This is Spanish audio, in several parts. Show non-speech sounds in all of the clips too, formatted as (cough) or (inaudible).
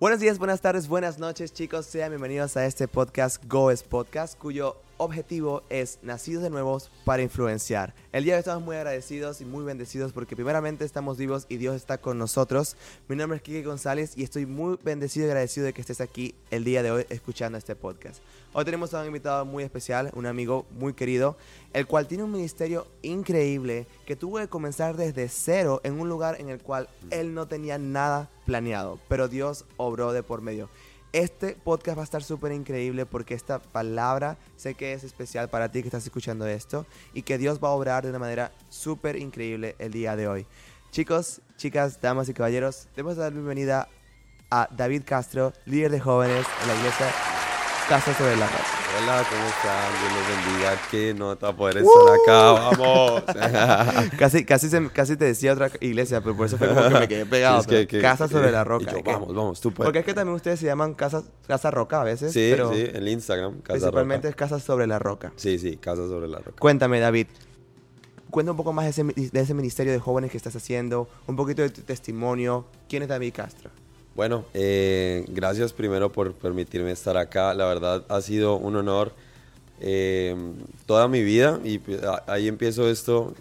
Buenos días, buenas tardes, buenas noches, chicos. Sean bienvenidos a este podcast Goes Podcast, cuyo objetivo es nacidos de nuevos para influenciar. El día de hoy estamos muy agradecidos y muy bendecidos porque primeramente estamos vivos y Dios está con nosotros. Mi nombre es Kike González y estoy muy bendecido y agradecido de que estés aquí el día de hoy escuchando este podcast. Hoy tenemos a un invitado muy especial, un amigo muy querido, el cual tiene un ministerio increíble que tuvo que comenzar desde cero en un lugar en el cual él no tenía nada planeado, pero Dios obró de por medio. Este podcast va a estar súper increíble porque esta palabra sé que es especial para ti que estás escuchando esto y que Dios va a obrar de una manera súper increíble el día de hoy. Chicos, chicas, damas y caballeros, debemos dar bienvenida a David Castro, líder de jóvenes en la iglesia Casa sobre la Roca. Hola, ¿cómo están? Dios los bendiga. Qué nota poder estar acá, vamos. (laughs) casi, casi, se- casi te decía otra iglesia, pero por eso fue como que me quedé pegado. Es que- pero que- casa sobre la roca. yo, vamos, vamos, tú puedes. Porque es que también ustedes se llaman casa, casa roca a veces, Sí, pero sí, el Instagram, Casa principalmente Roca. es casa sobre la roca. Sí, sí, Casa sobre la Roca. Cuéntame, David. Cuenta un poco más de ese, de ese ministerio de jóvenes que estás haciendo, un poquito de tu testimonio. ¿Quién es David Castro? Bueno, eh, gracias primero por permitirme estar acá. La verdad ha sido un honor eh, toda mi vida y ahí empiezo esto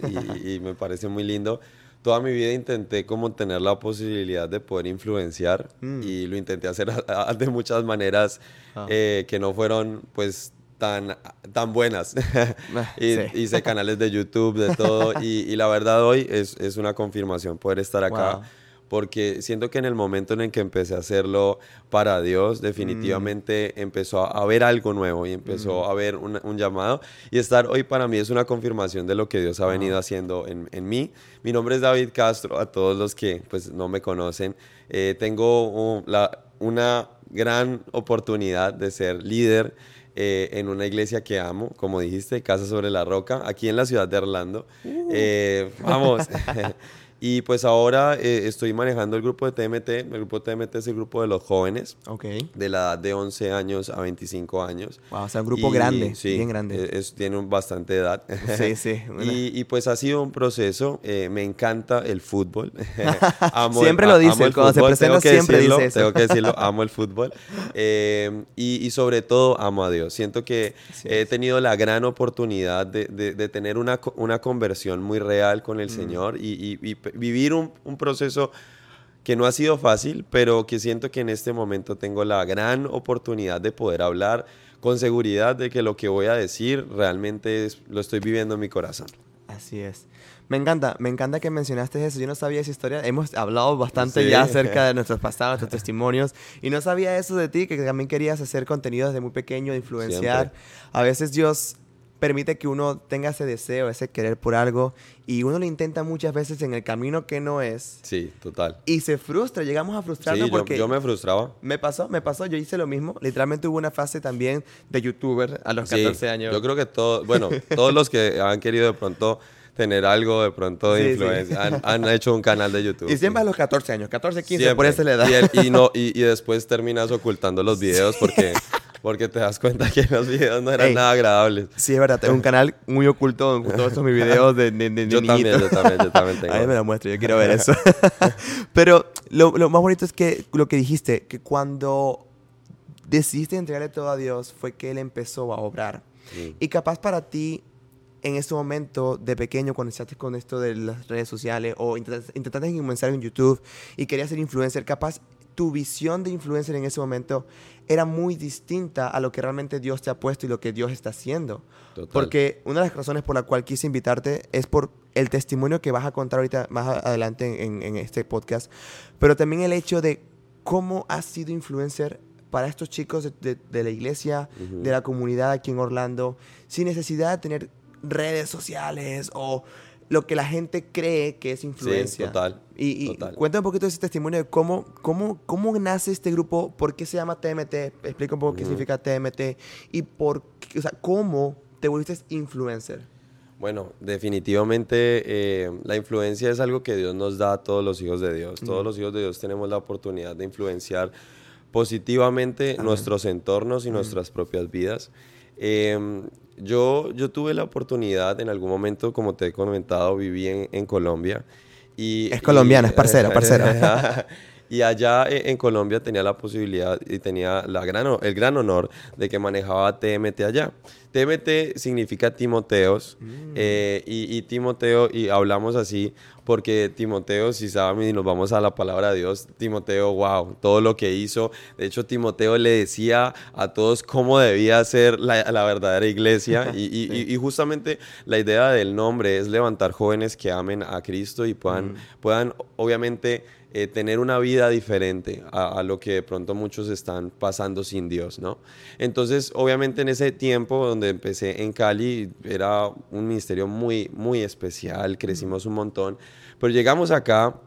y, (laughs) y me parece muy lindo. Toda mi vida intenté como tener la posibilidad de poder influenciar Mm. y lo intenté hacer (laughs) a- a- de muchas maneras Ah. eh, que no fueron pues tan, tan buenas. (laughs) y, Sí. Hice canales de YouTube, de todo y, y la verdad hoy es, es una confirmación poder estar acá Wow. Porque siento que en el momento en el que empecé a hacerlo para Dios, definitivamente Mm. empezó a haber algo nuevo y empezó a haber un, un llamado. Y estar hoy para mí es una confirmación de lo que Dios ha venido haciendo en, en mí. Mi nombre es David Castro, a todos los que pues, no me conocen. eh, tengo uh, la- una gran oportunidad de ser líder. eh, en una iglesia que amo, como dijiste, Casa sobre la Roca, aquí en la ciudad de Orlando. Eh, vamos. (laughs) Y pues ahora eh, estoy manejando el grupo de TMT. El grupo de TMT es el grupo de los jóvenes Ok. de la edad de 11 años a 25 años. Wow, o sea, un grupo Y, grande, sí, bien grande. eh, es- tiene un- bastante edad. Sí, sí, (laughs) una- Y, y, pues ha sido un proceso. eh, me encanta el fútbol. (laughs) (laughs) Amo el- Siempre lo dice, el cuando se fútbol, presenta tengo que siempre decirlo, dice eso. Tengo que decirlo, amo el fútbol. Eh, y, y sobre todo amo a Dios. Siento que Así he tenido la gran oportunidad de, de- de tener una, una conversión muy real con Mm. el Señor y, vivir un, un proceso que no ha sido fácil, pero que siento que en este momento tengo la gran oportunidad de poder hablar con seguridad de que lo que voy a decir realmente es- lo estoy viviendo en mi corazón. Así es. Me encanta, me encanta que mencionaste eso. Yo no sabía esa historia. Hemos hablado bastante Sí. ya acerca de (laughs) nuestros pasados, nuestros testimonios. Y no sabía eso de ti, que también querías hacer contenido desde muy pequeño, influenciar. Siempre. A veces Dios permite que uno tenga ese deseo, ese querer por algo. Y uno lo intenta muchas veces en el camino que no es. Sí, total. Y se frustra, llegamos a Sí, frustrarnos yo, porque... yo me frustraba. Me pasó, me pasó, yo hice lo mismo. Literalmente hubo una fase también de youtuber a los Sí, 14 años. Yo creo que todos, bueno, (laughs) todos los que han querido de pronto tener algo de pronto de Sí, sí. influencia han, han hecho un canal de YouTube. Y siempre sí. a los 14 años, 14, 15, Siempre. por esa la edad. Y, el- y no, y, y (laughs) después terminas ocultando los videos porque, porque te das cuenta que los videos no eran Ey. nada agradables. Sí, es verdad, tengo un canal muy oculto con todos estos mis videos de, de, de Yo también, niñito. yo también, yo también (laughs) tengo. Ahí me lo muestro, yo quiero ver eso. (laughs) Pero lo, lo más bonito es que lo que dijiste, que cuando decidiste entregarle todo a Dios fue que Él empezó a obrar. Sí. Y capaz para ti, en ese momento de pequeño, cuando iniciaste con esto de las redes sociales o intentas- intentaste comenzar en YouTube y querías ser influencer, capaz tu visión de influencer en ese momento era muy distinta a lo que realmente Dios te ha puesto y lo que Dios está haciendo. Total. Porque una de las razones por la cual quise invitarte es por el testimonio que vas a contar ahorita más adelante en, en este podcast, pero también el hecho de cómo has sido influencer para estos chicos de, de- de la iglesia, de la comunidad aquí en Orlando, sin necesidad de tener redes sociales o lo que la gente cree que es influencia. total, Y, y total. cuenta un poquito de ese testimonio de cómo, cómo, cómo nace este grupo, por qué se llama TMT, explica un poco qué significa TMT y por qué, o sea, cómo te volviste influencer. Bueno, definitivamente eh, la influencia es algo que Dios nos da a todos los hijos de Dios. Todos los hijos de Dios tenemos la oportunidad de influenciar positivamente Amén. nuestros entornos y nuestras propias vidas. Eh, yo, yo tuve la oportunidad en algún momento, como te he comentado, viví en, en Colombia. Y, Es colombiana, y- es parcera, (laughs) parcera. Y allá eh, en Colombia tenía la posibilidad y tenía la gran, el gran honor de que manejaba TMT allá. TMT significa Timoteos Mm. eh, y, y Timoteo, y hablamos así porque Timoteo, si saben y nos vamos a la palabra de Dios, Timoteo, wow, todo lo que hizo. De hecho, Timoteo le decía a todos cómo debía ser la, la verdadera iglesia (laughs) y, y- y- y justamente la idea del nombre es levantar jóvenes que amen a Cristo y puedan, puedan obviamente eh, tener una vida diferente a, a lo que de pronto muchos están pasando sin Dios, ¿no? Entonces, obviamente en ese tiempo donde empecé en Cali, era un ministerio muy, muy especial, crecimos un montón, pero llegamos acá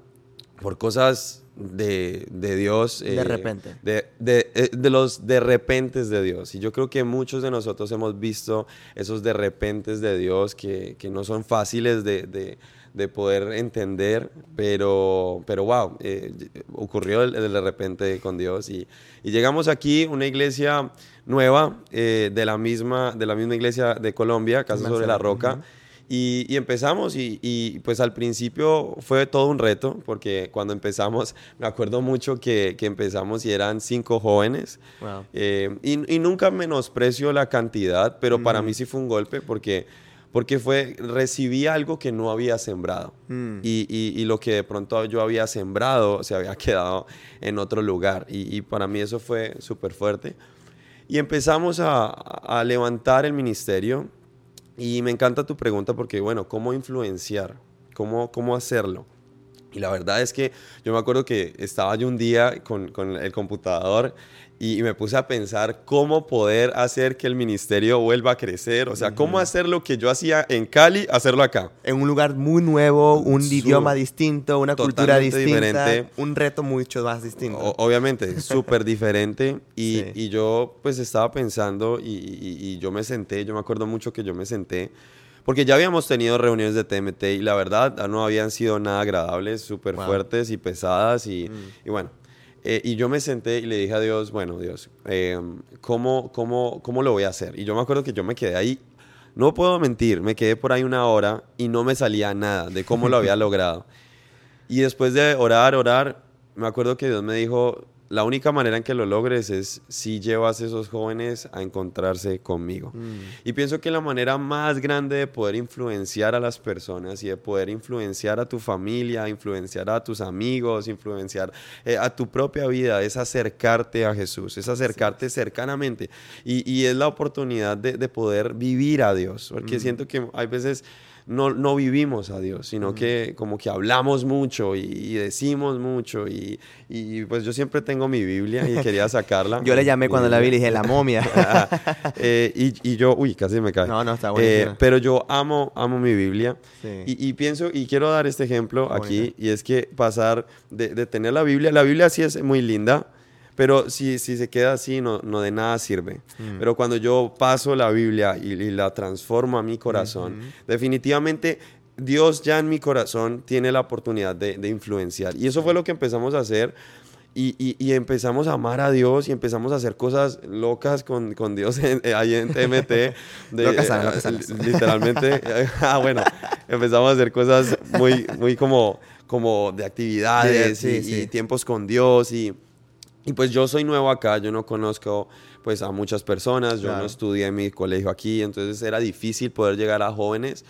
por cosas de, de Dios. De repente. De, de, eh, de los de repentes de Dios. Y yo creo que muchos de nosotros hemos visto esos de repentes de Dios que, que no son fáciles de, de- de poder entender, pero, pero wow, eh, ocurrió de repente con Dios. Y, y llegamos aquí, una iglesia nueva, eh, de, la misma, de la misma iglesia de Colombia, Casa sobre la Roca. Y, y empezamos y, y, pues al principio fue todo un reto porque cuando empezamos (laughs) me acuerdo mucho que, que empezamos y eran cinco jóvenes Wow. eh, y, y nunca menosprecio la cantidad, pero para mí sí fue un golpe porque, porque fue, recibí algo que no había sembrado Mm. y, y- y lo que de pronto yo había sembrado se había (laughs) quedado en otro lugar y, y para mí eso fue súper fuerte. Y empezamos a, a levantar el ministerio y me encanta tu pregunta porque, bueno, ¿cómo influenciar? ¿Cómo, cómo hacerlo? Y la verdad es que yo me acuerdo que estaba yo un día con, con el computador y, y me puse a pensar cómo poder hacer que el ministerio vuelva a crecer, o sea, cómo hacer lo que yo hacía en Cali, hacerlo acá. En un lugar muy nuevo, un Su- idioma distinto, una cultura distinta, diferente. un reto mucho más distinto. O- obviamente, (laughs) súper diferente. Y, Sí. y yo pues estaba pensando y, y- y yo me senté, yo me acuerdo mucho que yo me senté, porque ya habíamos tenido reuniones de TMT y la verdad ah, no habían sido nada agradables, súper Wow. fuertes y pesadas. Y, Mm. y bueno, eh, y yo me senté y le dije a Dios, bueno, Dios, eh, ¿cómo, cómo, ¿cómo lo voy a hacer? Y yo me acuerdo que yo me quedé ahí. No puedo mentir, me quedé por ahí una hora y no me salía nada de cómo lo había (laughs) logrado. Y después de orar, orar, me acuerdo que Dios me dijo, la única manera en que lo logres es si llevas a esos jóvenes a encontrarse conmigo. Mm. Y pienso que la manera más grande de poder influenciar a las personas y de poder influenciar a tu familia, influenciar a tus amigos, influenciar eh, a tu propia vida es acercarte a Jesús, es acercarte cercanamente. Y, y es la oportunidad de, de poder vivir a Dios, porque siento que hay veces no, no vivimos a Dios, sino que como que hablamos mucho y, y decimos mucho y, y, pues yo siempre tengo mi Biblia y (laughs) quería sacarla. Yo le llamé cuando la vi y dije, la (laughs) momia. (laughs) Eh, y, y yo, uy, casi me cae. No, no, está Eh, buenísima. pero yo amo, amo mi Biblia. Sí. Y, pienso, y quiero dar este ejemplo aquí, y es que pasar de, de tener la Biblia, la Biblia sí es muy linda, pero si, si se queda así, no, no de nada sirve. Mm. Pero cuando yo paso la Biblia y, y la transformo a mi corazón, definitivamente Dios ya en mi corazón tiene la oportunidad de, de influenciar. Y eso fue lo que empezamos a hacer. Y, y- y empezamos a amar a Dios y empezamos a hacer cosas locas con, con Dios en- eh, ahí en TMT. (laughs) de- Locas locas eh, sanas. Literalmente. (laughs) (laughs) ah, bueno, empezamos a hacer cosas muy, muy como, como de actividades Sí, y, sí. y tiempos con Dios. Y, y pues yo soy nuevo acá, yo no conozco pues a muchas personas, yo Claro. no estudié en mi colegio aquí, entonces era difícil poder llegar a jóvenes.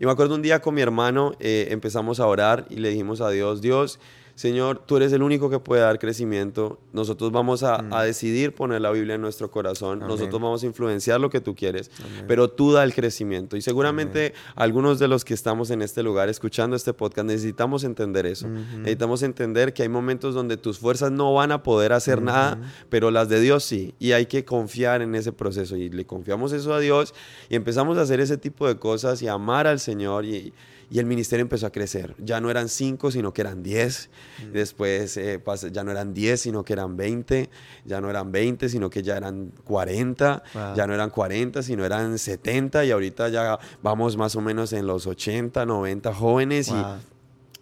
Y me acuerdo un día con mi hermano, eh, empezamos a orar y le dijimos a Dios, Dios, Señor, tú eres el único que puede dar crecimiento. Nosotros vamos a, a decidir poner la Biblia en nuestro corazón. Mm. Amén. Nosotros vamos a influenciar lo que tú quieres. Pero tú da el crecimiento. Y seguramente algunos de los que estamos en este lugar escuchando este podcast necesitamos entender eso. Necesitamos entender que hay momentos donde tus fuerzas no van a poder hacer nada, pero las de Dios sí. Y hay que confiar en ese proceso. Y le confiamos eso a Dios y empezamos a hacer ese tipo de cosas y amar al Señor. Y, y el ministerio empezó a crecer. Ya no eran cinco, sino que eran diez. Después eh, ya no eran diez, sino que eran veinte. Ya no eran veinte, sino que ya eran cuarenta. Wow. Ya no eran cuarenta, sino eran setenta. Y ahorita ya vamos más o menos en los ochenta, noventa jóvenes. y- Wow.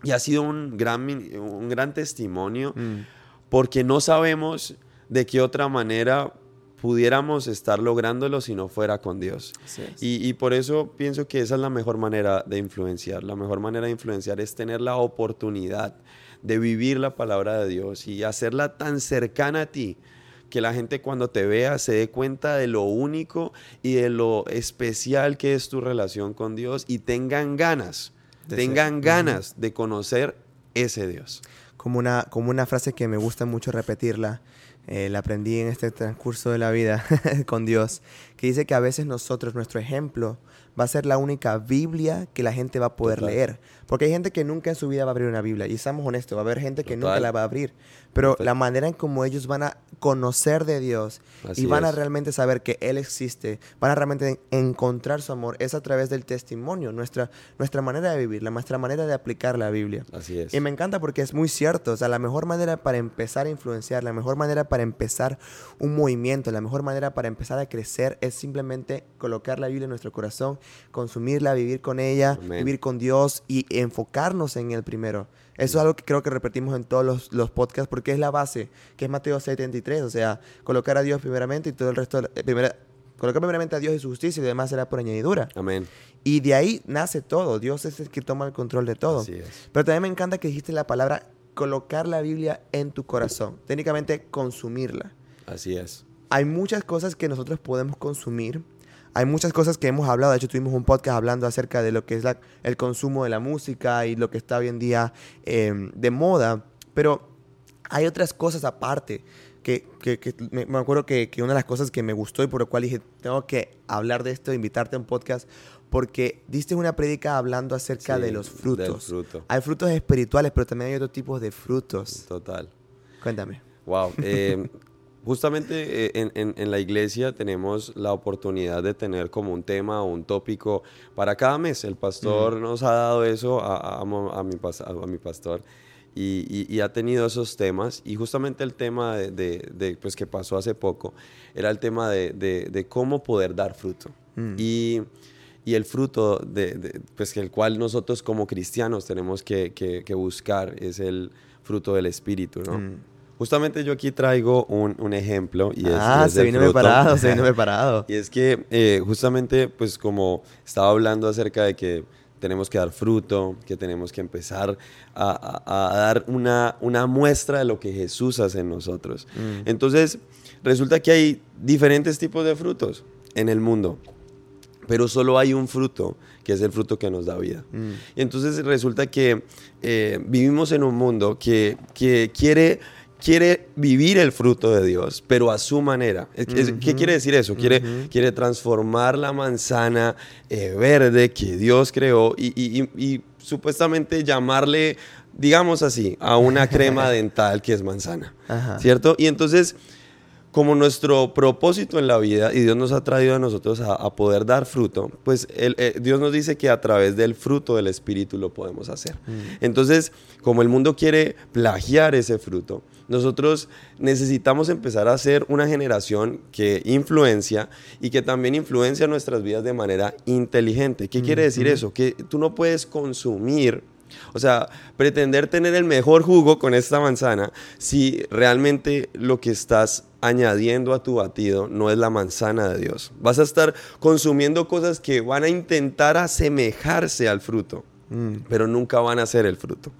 y ha sido un gran, un gran testimonio Mm. porque no sabemos de qué otra manera pudiéramos estar lográndolo si no fuera con Dios. Y, y, por eso pienso que esa es la mejor manera de influenciar. La mejor manera de influenciar es tener la oportunidad de vivir la palabra de Dios y hacerla tan cercana a ti que la gente cuando te vea se dé cuenta de lo único y de lo especial que es tu relación con Dios y tengan ganas, tengan ganas de conocer ese Dios. Como una, como una frase que me gusta mucho repetirla, eh, la aprendí en este transcurso de la vida (laughs) con Dios, que dice que a veces nosotros, nuestro ejemplo, va a ser la única Biblia que la gente va a poder leer. Porque hay gente que nunca en su vida va a abrir una Biblia. Y estamos honestos, va a haber gente que nunca la va a abrir. Pero la manera en cómo ellos van a conocer de Dios y van a realmente saber que Él existe, van a realmente encontrar su amor, es a través del testimonio, nuestra, nuestra manera de vivir, la, nuestra manera de aplicar la Biblia. Así es. Y me encanta porque es muy cierto. O sea, la mejor manera para empezar a influenciar, la mejor manera para empezar un movimiento, la mejor manera para empezar a crecer es simplemente colocar la Biblia en nuestro corazón consumirla, vivir con ella, vivir con Dios y enfocarnos en Él primero. Eso es algo que creo que repetimos en todos los, podcasts porque es la base, que es Mateo 73, o sea, colocar a Dios primeramente y todo el resto, eh, primera, colocar primeramente a Dios y su justicia y lo demás será por añadidura. Amén. Y de ahí nace todo, Dios es el que toma el control de todo. Así es. Pero también me encanta que dijiste la palabra colocar la Biblia en tu corazón, técnicamente consumirla. Así es. Hay muchas cosas que nosotros podemos consumir hay muchas cosas que hemos hablado, de hecho tuvimos un podcast hablando acerca de lo que es el consumo de la música y lo que está hoy en día em, de moda, pero hay otras cosas aparte. Que, me, acuerdo que, una de las cosas que me gustó y por lo cual dije, tengo que hablar de esto, invitarte a un podcast, porque diste una prédica hablando acerca de los frutos. Hay frutos espirituales, pero también hay otros tipos de frutos. Total. Cuéntame. Wow. Eh, (laughs) Justamente eh, en, la iglesia tenemos la oportunidad de tener como un tema o un tópico para cada mes. El pastor nos ha dado eso a, mi, pastor y, ha tenido esos temas. Y justamente el tema de, pues, que pasó hace poco era el tema de, cómo poder dar fruto. Mm. Y, el fruto de, pues, que el cual nosotros como cristianos tenemos que, buscar es el fruto del Espíritu, ¿no? Mm. Justamente yo aquí traigo un, un ejemplo y es, ah, se vino preparado, se vino (laughs) preparado. y es que eh, justamente, pues como estaba hablando acerca de que tenemos que dar fruto, que tenemos que empezar a, a, dar una, una, muestra de lo que Jesús hace en nosotros. Mm. Entonces, resulta que hay diferentes tipos de frutos en el mundo, pero solo hay un fruto, que es el fruto que nos da vida. Mm. Y entonces resulta que eh, vivimos en un mundo que, que quiere quiere vivir el fruto de Dios, pero a su manera. ¿Qué quiere decir eso? Quiere, quiere transformar la manzana eh, verde que Dios creó y, supuestamente llamarle, digamos así, a una crema (laughs) dental que es manzana. ¿Cierto? Y entonces como nuestro propósito en la vida y Dios nos ha traído a nosotros a, poder dar fruto, pues eh, Dios nos dice que a través del fruto del Espíritu lo podemos hacer. Mm. Entonces, como el mundo quiere plagiar ese fruto, nosotros necesitamos empezar a ser una generación que influencia y que también influencia nuestras vidas de manera inteligente. ¿Qué quiere decir eso? Que tú no puedes consumir o sea, pretender tener el mejor jugo con esta manzana si realmente lo que estás añadiendo a tu batido no es la manzana de Dios. Vas a estar consumiendo cosas que van a intentar asemejarse al fruto, mm. pero nunca van a ser el fruto.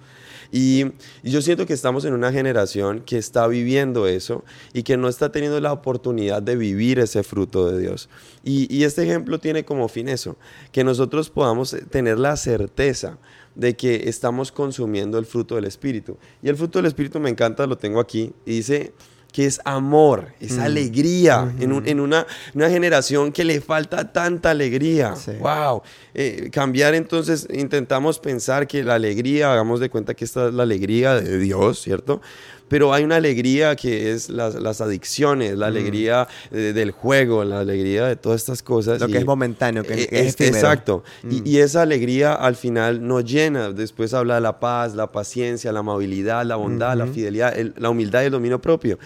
Y, yo siento que estamos en una generación que está viviendo eso y que no está teniendo la oportunidad de vivir ese fruto de Dios. Y, este ejemplo tiene como fin eso, que nosotros podamos tener la certeza de que estamos consumiendo el fruto del Espíritu. Y el fruto del Espíritu me encanta, lo tengo aquí, y dice que es amor, es mm. alegría en, una, una, generación que le falta tanta alegría. ¡Wow! Eh, cambiar entonces, intentamos pensar que la alegría, hagamos de cuenta que esta es la alegría de Dios, ¿cierto? Pero hay una alegría que es las, las adicciones, la mm. alegría del juego, la alegría de todas estas cosas. Lo que es momentáneo, que e, es, Exacto. Y, mm. y, esa alegría al final nos llena. Después habla de la paz, la paciencia, la amabilidad, la bondad, la fidelidad, la humildad y el dominio propio.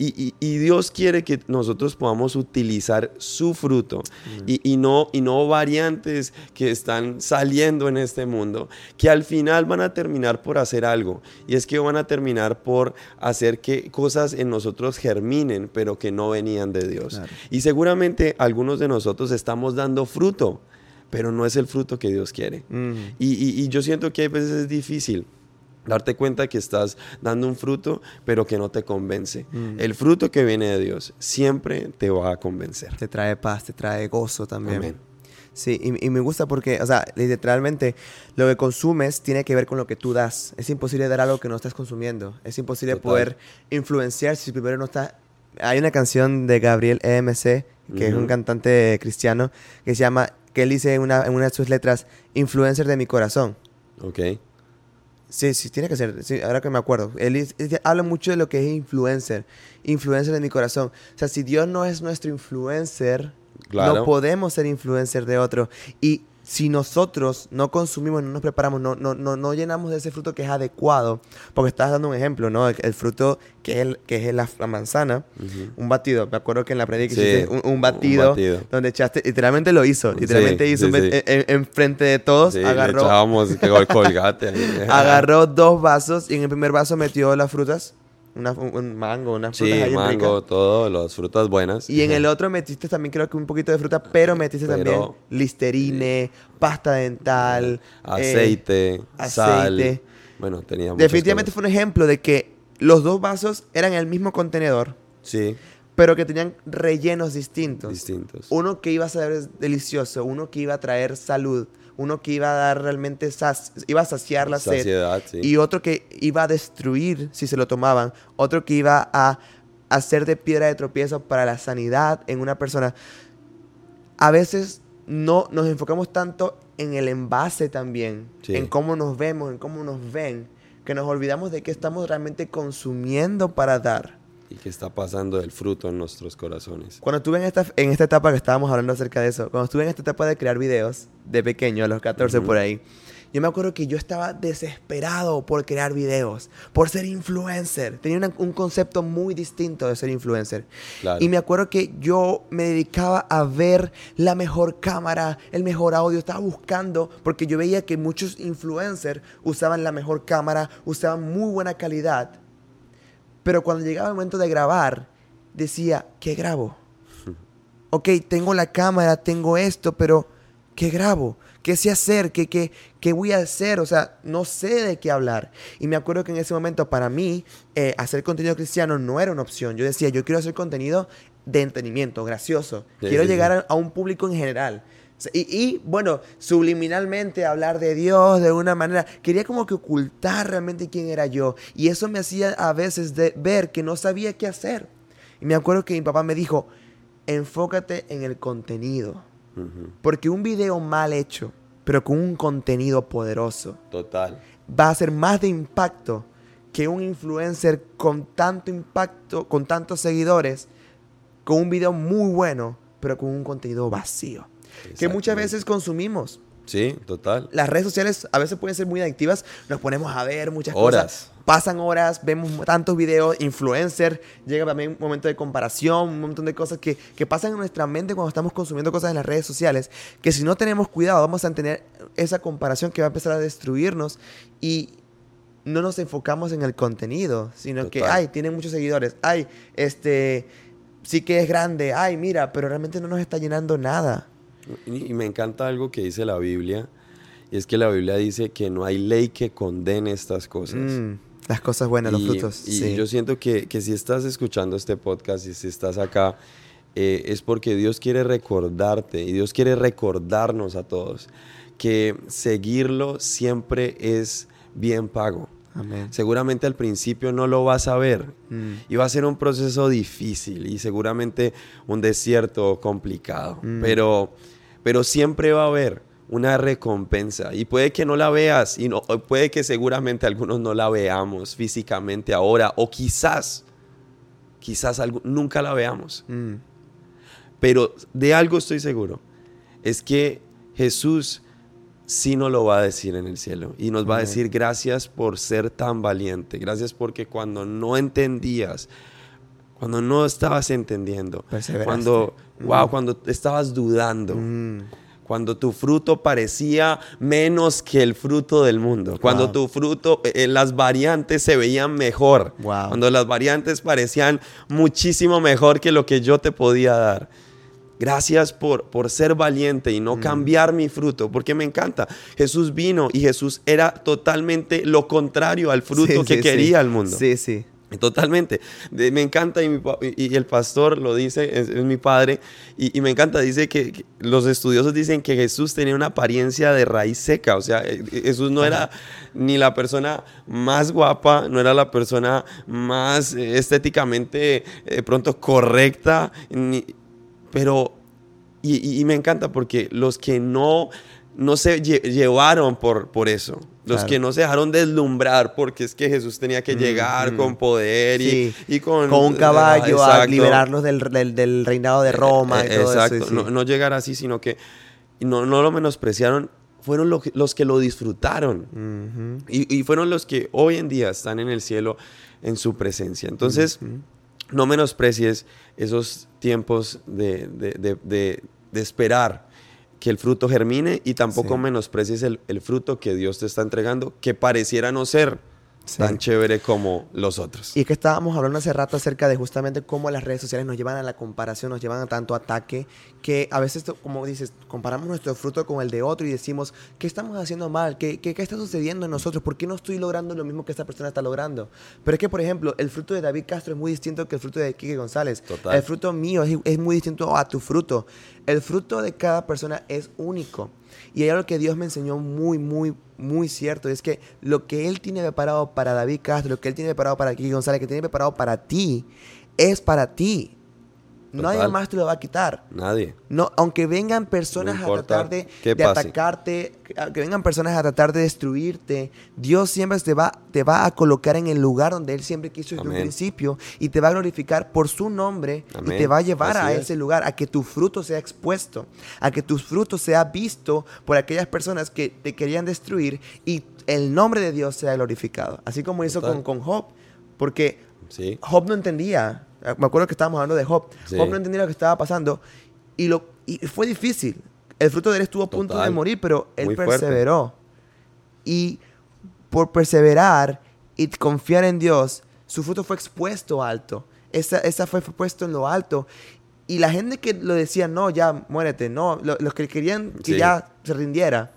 Y, Dios quiere que nosotros podamos utilizar su fruto y, no, y no variantes que están saliendo en este mundo, que al final van a terminar por hacer algo. Y es que van a terminar por hacer que cosas en nosotros germinen, pero que no venían de Dios. Y seguramente algunos de nosotros estamos dando fruto pero no es el fruto que Dios quiere. y, y, yo siento que a veces es difícil darte cuenta que estás dando un fruto, pero que no te convence. Mm. El fruto que viene de Dios siempre te va a convencer. Te trae paz, te trae gozo también. Sí, y, me gusta porque, o sea, literalmente lo que consumes tiene que ver con lo que tú das. Es imposible dar algo que no estás consumiendo. Es imposible poder influenciar si primero no estás... Hay una canción de Gabriel EMC, que es un cantante cristiano, que se llama, que él dice en una, en una de sus letras, influencer de mi corazón. Ok. Sí, sí, tiene que ser. Sí, ahora que me acuerdo. Él, habla mucho de lo que es influencer. Influencer de mi corazón. O sea, si Dios no es nuestro influencer, no podemos ser influencer de otro. Y si nosotros no consumimos, no nos preparamos, no, no, no, no llenamos de ese fruto que es adecuado, porque estás dando un ejemplo, ¿no? El, fruto que es, que es la, manzana, un batido. Me acuerdo que en la predica un, batido, donde echaste, literalmente lo hizo, literalmente hizo en, frente de todos, agarró. colgate. (laughs) agarró dos vasos y en el primer vaso metió las frutas un mango, unas frutas sí, mango, todo, las frutas buenas. Y en el otro metiste también creo que un poquito de fruta, pero metiste también listerine, pasta dental, aceite, eh, sal. Bueno, teníamos. Definitivamente fue un ejemplo de que los dos vasos eran el mismo contenedor. Sí. Pero que tenían rellenos distintos. Distintos. Uno que iba a ser delicioso, uno que iba a traer salud, uno que iba a dar realmente, iba a saciar la Saciedad, sed, y otro que iba a destruir si se lo tomaban, otro que iba a hacer de piedra de tropiezo para la sanidad en una persona. A veces no nos enfocamos tanto en el envase también, en cómo nos vemos, en cómo nos ven, que nos olvidamos de qué estamos realmente consumiendo para dar y qué está pasando del fruto en nuestros corazones. Cuando estuve en esta, en esta etapa que estábamos hablando acerca de eso, cuando estuve en esta etapa de crear videos, de pequeño, a los 14 por ahí, yo me acuerdo que yo estaba desesperado por crear videos, por ser influencer. Tenía un concepto muy distinto de ser influencer. Y me acuerdo que yo me dedicaba a ver la mejor cámara, el mejor audio. Estaba buscando, porque yo veía que muchos influencers usaban la mejor cámara, usaban muy buena calidad. Pero cuando llegaba el momento de grabar, decía, ¿qué grabo? (laughs) ok, tengo la cámara, tengo esto, pero ¿qué grabo? ¿Qué sé hacer? ¿Qué, qué, qué voy a hacer? O sea, no sé de qué hablar. Y me acuerdo que en ese momento para mí eh, hacer contenido cristiano no era una opción. Yo decía, yo quiero hacer contenido de entretenimiento, gracioso. quiero llegar a, un público en general. Y, bueno, subliminalmente hablar de Dios de una manera, quería como que ocultar realmente quién era yo. Y eso me hacía a veces de ver que no sabía qué hacer. Y me acuerdo que mi papá me dijo, enfócate en el contenido. Porque un video mal hecho, pero con un contenido poderoso, Total. va a ser más de impacto que un influencer con tanto impacto, con tantos seguidores, con un video muy bueno, pero con un contenido vacío que muchas veces consumimos. Sí, total. Las redes sociales a veces pueden ser muy adictivas, nos ponemos a ver muchas horas. cosas. Pasan horas, vemos tantos videos, influencer, llega también un momento de comparación, un montón de cosas que, que pasan en nuestra mente cuando estamos consumiendo cosas en las redes sociales, que si no tenemos cuidado vamos a tener esa comparación que va a empezar a destruirnos y no nos enfocamos en el contenido, sino que, ay, tiene muchos seguidores, ay, este, sí que es grande, ay, mira, pero realmente no nos está llenando nada. Y me encanta algo que dice la Biblia, y es que la Biblia dice que no hay ley que condene estas cosas. Mm, las cosas buenas, los frutos. Y yo siento que, que, si estás escuchando este podcast y si estás acá, eh, es porque Dios quiere recordarte y Dios quiere recordarnos a todos que seguirlo siempre es bien pago. Seguramente al principio no lo vas a ver mm. y va a ser un proceso difícil y seguramente un desierto complicado, mm. pero pero siempre va a haber una recompensa y puede que no la veas y no, puede que seguramente algunos no la veamos físicamente ahora o quizás, quizás nunca la veamos. Mm. Pero de algo estoy seguro, es que Jesús sí nos lo va a decir en el cielo y nos va a decir gracias por ser tan valiente, gracias porque cuando no entendías, cuando no estabas entendiendo, cuando, wow, cuando estabas dudando, Mm. cuando tu fruto parecía menos que el fruto del mundo, cuando Wow. tu fruto, eh, eh, las variantes se veían mejor, Wow. cuando las variantes parecían muchísimo mejor que lo que yo te podía dar. Gracias por, por ser valiente y no Mm. cambiar mi fruto, porque me encanta. Jesús vino y Jesús era totalmente lo contrario al fruto Sí, que sí, quería sí. el mundo. Sí, sí. Totalmente. De- me encanta y, mi el pastor lo dice, es, es mi padre, y, y me encanta, dice que, que los estudiosos dicen que Jesús tenía una apariencia de raíz seca, o sea, eh, eh, Jesús no era ni la persona más guapa, no era la persona más eh, estéticamente eh, pronto correcta, ni- pero, y me encanta porque los que no, no se lle- llevaron por, por eso, los Claro. que no se dejaron deslumbrar porque es que Jesús tenía que llegar con poder y, Sí. y con, Con un caballo a liberarlos del, del- del reinado de Roma y Eh, todo Exacto, eso. sí. no, no llegar así, sino que no, no lo menospreciaron, fueron lo que- los que lo disfrutaron. Y, y fueron los que hoy en día están en el cielo en su presencia. Entonces, no menosprecies esos tiempos de- de- de esperar que el fruto germine y tampoco Sí. menosprecies el, el fruto que Dios te está entregando, que pareciera no ser Sí. tan chévere como los otros. Y es que estábamos hablando hace rato acerca de justamente cómo las redes sociales nos llevan a la comparación, nos llevan a tanto ataque, que a veces, como dices, comparamos nuestro fruto con el de otro y decimos, ¿qué estamos haciendo mal? ¿Qué, qué, qué está sucediendo en nosotros? ¿Por qué no estoy logrando lo mismo que esta persona está logrando? Pero es que, por ejemplo, el fruto de David Castro es muy distinto que el fruto de Kike González. Total. El fruto mío es, es muy distinto a tu fruto. El fruto de cada persona es único. Y hay algo que Dios me enseñó muy, muy, muy cierto. Es que lo que Él tiene preparado para David Castro, lo que Él tiene preparado para Kiki González, que tiene preparado para ti, es para ti. Nadie Total. más te lo va a quitar. Nadie. No, aunque vengan personas No a tratar de, atacarte, que vengan personas a tratar de destruirte, Dios siempre te va, te va a colocar en el lugar donde Él siempre quiso desde un Amén. principio y te va a glorificar por su nombre y te va a llevar Así a es. ese lugar, a que tu fruto sea expuesto, a que tu fruto sea visto por aquellas personas que te querían destruir y el nombre de Dios sea glorificado. Así como hizo con, con Job, porque Sí. Job no entendía. Me acuerdo que estábamos hablando de Job. Sí. Job no entendía lo que estaba pasando y, lo, y fue difícil. El fruto de él estuvo a punto de Total. morir, pero él Muy fuerte. perseveró. Y por perseverar y confiar en Dios, su fruto fue expuesto alto. Esa, esa fue, fue puesto en lo alto. Y la gente que lo decía, no, ya muérete, no, lo- los que querían que Sí. ya se rindiera,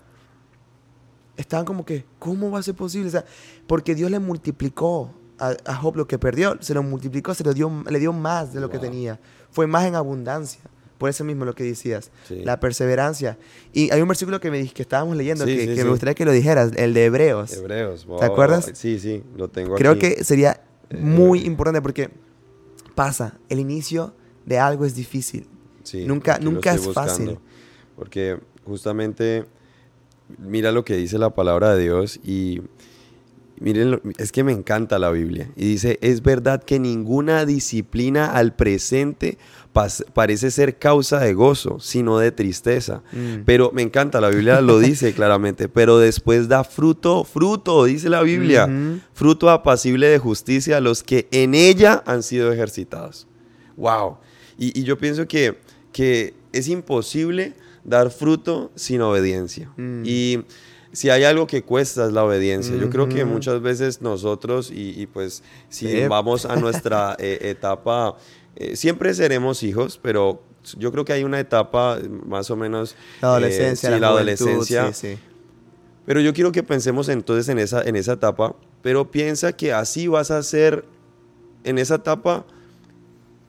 estaban como que, ¿cómo va a ser posible? O sea, porque Dios le multiplicó a, a Job lo que perdió, se lo multiplicó, se lo dio, le dio más de lo que tenía. Fue más en abundancia. Por eso mismo lo que decías, Sí. la perseverancia. Y hay un versículo que, me, di- que estábamos leyendo Sí, que, sí, que me gustaría que lo dijeras, el de Hebreos. Hebreos. wow. acuerdas? Sí, sí, lo tengo Creo aquí. que sería Eh, muy importante porque pasa, el inicio de algo es difícil. Nunca- nunca es fácil. Porque justamente mira lo que dice la palabra de Dios y miren, es que me encanta la Biblia. Y dice, es verdad que ninguna disciplina al presente parece ser causa de gozo, sino de tristeza. Mm. Pero me encanta, la Biblia lo dice (laughs) claramente, pero después da fruto, fruto, dice la Biblia, fruto apacible de justicia a los que en ella han sido ejercitados. Wow. Y, y yo pienso que, que es imposible dar fruto sin obediencia. Mm. Y si hay algo que cuesta es la obediencia. Yo creo que muchas veces nosotros, y, y pues si Sí. vamos a nuestra (laughs) eh, etapa, eh, siempre seremos hijos, pero yo creo que hay una etapa eh, más o menos... La adolescencia, eh, sí, la, la juventud, adolescencia. sí, sí. Pero yo quiero que pensemos entonces en esa, en esa etapa, pero piensa que así vas a ser, en esa etapa,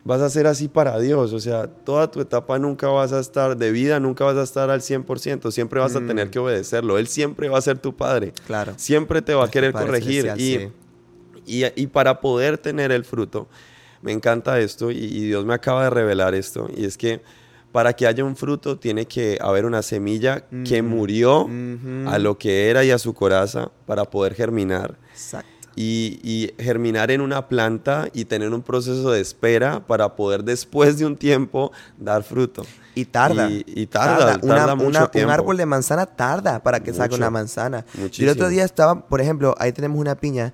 vas a ser así para Dios. O sea, toda tu etapa nunca vas a estar de vida, nunca vas a estar al 100%, siempre vas a Mm. tener que obedecerlo. Él siempre va a ser tu padre, Claro. siempre te va a querer corregir. Y, sí. y, y para poder tener el fruto, me encanta esto y, y Dios me acaba de revelar esto, y es que para que haya un fruto tiene que haber una semilla que Mm. murió a lo que era y a su coraza para poder germinar. Exacto. Y, y germinar en una planta y tener un proceso de espera para poder después de un tiempo dar fruto. Y tarda. Y, tarda, tarda, mucho tiempo. Un árbol de manzana tarda para que salga una manzana. Muchísimo. Y el otro día estaba, por ejemplo, ahí tenemos una piña.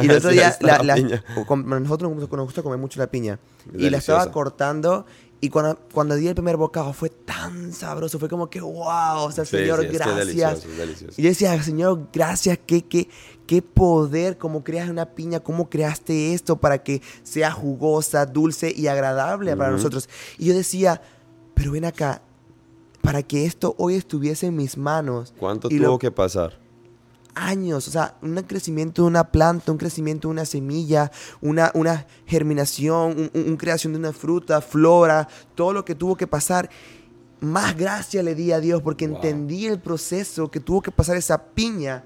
Y el (laughs) otro Sí, día, la la- la- nosotros nos gusta comer mucho la piña. Y la Deliciosa. estaba cortando. Y cuando, cuando di el primer bocado fue tan sabroso. Fue como que, wow, o sea, Sí, Señor, sí, es que es gracias. delicioso, delicioso. Y yo decía, Señor, gracias, qué, qué, qué poder, cómo creas una piña, cómo creaste esto para que sea jugosa, dulce y agradable para nosotros. Y yo decía, pero ven acá, para que esto hoy estuviese en mis manos. ¿Cuánto tuvo lo- que pasar? años, o sea, un crecimiento de una planta, un crecimiento de una semilla, una, una germinación, un, creación de una fruta, flora, todo lo que tuvo que pasar. Más gracia le di a Dios porque Wow. entendí el proceso que tuvo que pasar esa piña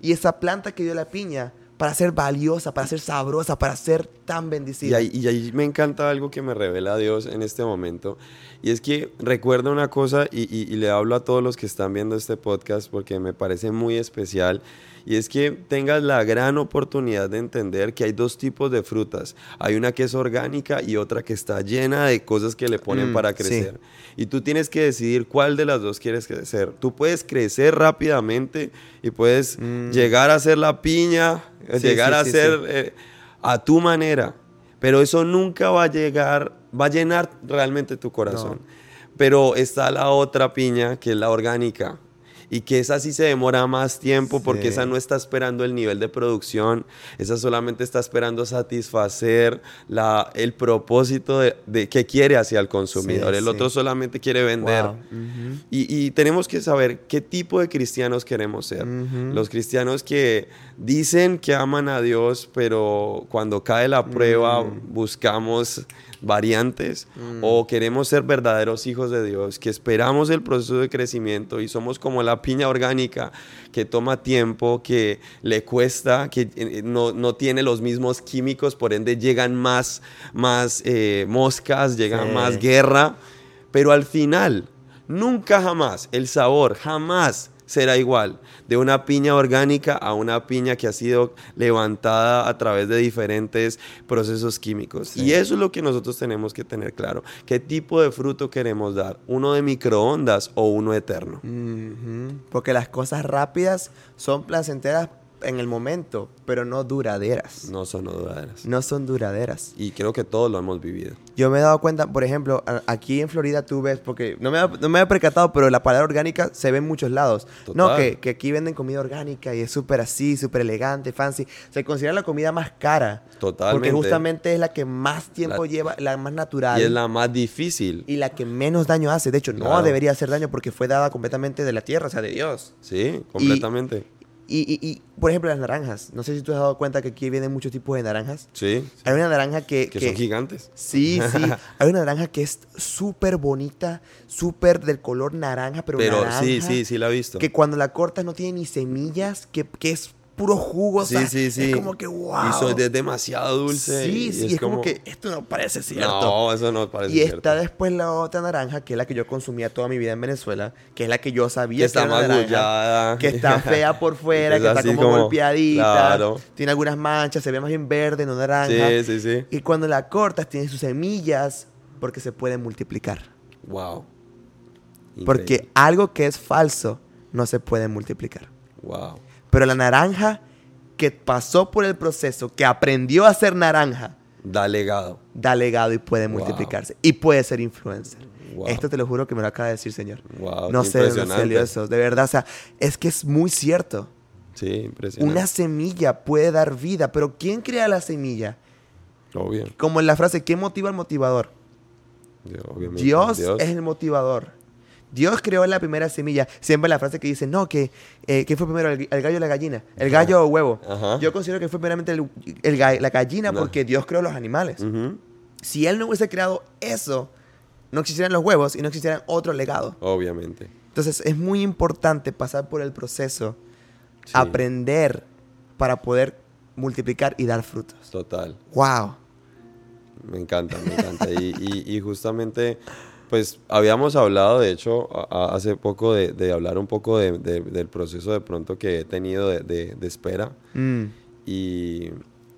y esa planta que dio la piña para ser valiosa, para ser sabrosa, para ser tan bendecida. y ahí me encanta algo que me revela Dios en este momento. Y es que recuerda una cosa, y le hablo a todos los que están viendo este podcast porque me parece muy especial. Y es que tengas la gran oportunidad de entender que hay dos tipos de frutas. Hay una que es orgánica y otra que está llena de cosas que le ponen Mm, para sí. crecer. Y tú tienes que decidir cuál de las dos quieres crecer. Tú puedes crecer rápidamente y puedes Mm. llegar a ser la piña, Sí, llegar sí, a ser eh, a tu manera. Pero eso nunca va a llegar, va a llenar realmente tu corazón. Pero está la otra piña, que es la orgánica. Y que esa sí se demora más tiempo porque esa no está esperando el nivel de producción, esa solamente está esperando satisfacer la, el propósito de, de que quiere hacia el consumidor. Sí, el sí. otro solamente quiere vender. Wow. Y, y tenemos que saber qué tipo de cristianos queremos ser. Los cristianos que dicen que aman a Dios, pero cuando cae la prueba Mm. buscamos variantes. O queremos ser verdaderos hijos de Dios, que esperamos el proceso de crecimiento y somos como la piña orgánica que toma tiempo, que le cuesta, que eh, no, no tiene los mismos químicos, por ende llegan más, más eh, moscas, llegan Sí. más guerra. Pero al final, nunca jamás, el sabor jamás será igual de una piña orgánica a una piña que ha sido levantada a través de diferentes procesos químicos. Sí. Y eso es lo que nosotros tenemos que tener claro. ¿Qué tipo de fruto queremos dar? ¿Uno de microondas o uno eterno? Porque las cosas rápidas son placenteras en el momento, pero no duraderas. No son duraderas. No son duraderas. Y creo que todos lo hemos vivido. Yo me he dado cuenta, por ejemplo, aquí en Florida tú ves, porque no me, no me había percatado, pero la palabra orgánica se ve en muchos lados. No, Total. que, que aquí venden comida orgánica y es súper así, súper elegante, fancy. Se considera la comida más cara. Totalmente. Porque justamente es la que más tiempo La- lleva, la más natural. Y es la más difícil. y la que menos daño hace. De hecho, no Claro. debería hacer daño porque fue dada completamente de la tierra, o sea, de Dios. Sí, completamente. Y, y- y, por ejemplo, las naranjas. No sé si tú has dado cuenta que aquí vienen muchos tipos de naranjas. Sí, Hay una naranja que... que que- son gigantes. Sí, sí. (laughs) Hay una naranja que es súper bonita, súper del color naranja, pero, Pero naranja. sí, sí, sí la he visto. Que cuando la cortas no tiene ni semillas, que, que es puro jugo. o Sí, sea, sí, sí. Es como que wow. Y son de demasiado dulce. Sí, y sí, es, como... que esto no parece cierto. No, eso no parece y cierto. está después la otra naranja, que es la que yo consumía toda mi vida en Venezuela, que es la que yo sabía Que está que era una más naranja, gullada. que está (laughs) fea por fuera, Es que está como, como- golpeadita, claro. tiene algunas manchas, se ve más bien verde, no naranja. Sí, sí, sí. Y cuando la cortas tiene sus semillas porque se puede multiplicar. Wow. Porque algo que es falso no se puede multiplicar. Wow. Pero la naranja que pasó por el proceso, que aprendió a ser naranja, Da legado. da legado y puede Wow. multiplicarse. Y puede ser influencer. Wow. Esto te lo juro que me lo acaba de decir, Señor. Wow. no sé de dónde salió eso. De verdad, o sea, es que es muy cierto. Sí, impresionante. Una semilla puede dar vida, pero ¿quién crea la semilla? Obvio. Como en la frase, ¿quién motiva al motivador? Dios, es el motivador. Dios creó la primera semilla. Siempre la frase que dice, no, que eh, ¿qué fue primero, el, el gallo o la gallina? ¿El gallo o huevo? Ajá. Yo considero que fue primeramente el, la gallina No. porque Dios creó los animales. Si Él no hubiese creado eso, no existieran los huevos y no existieran otro legado. Obviamente. Entonces es muy importante pasar por el proceso, Sí. aprender para poder multiplicar y dar frutos. Total. ¡Wow! Me encanta, me encanta. y, y- y justamente, pues habíamos hablado, de hecho, a- a- hace poco de, de hablar un poco de- de- del proceso de pronto que he tenido de, espera. Mm. Y,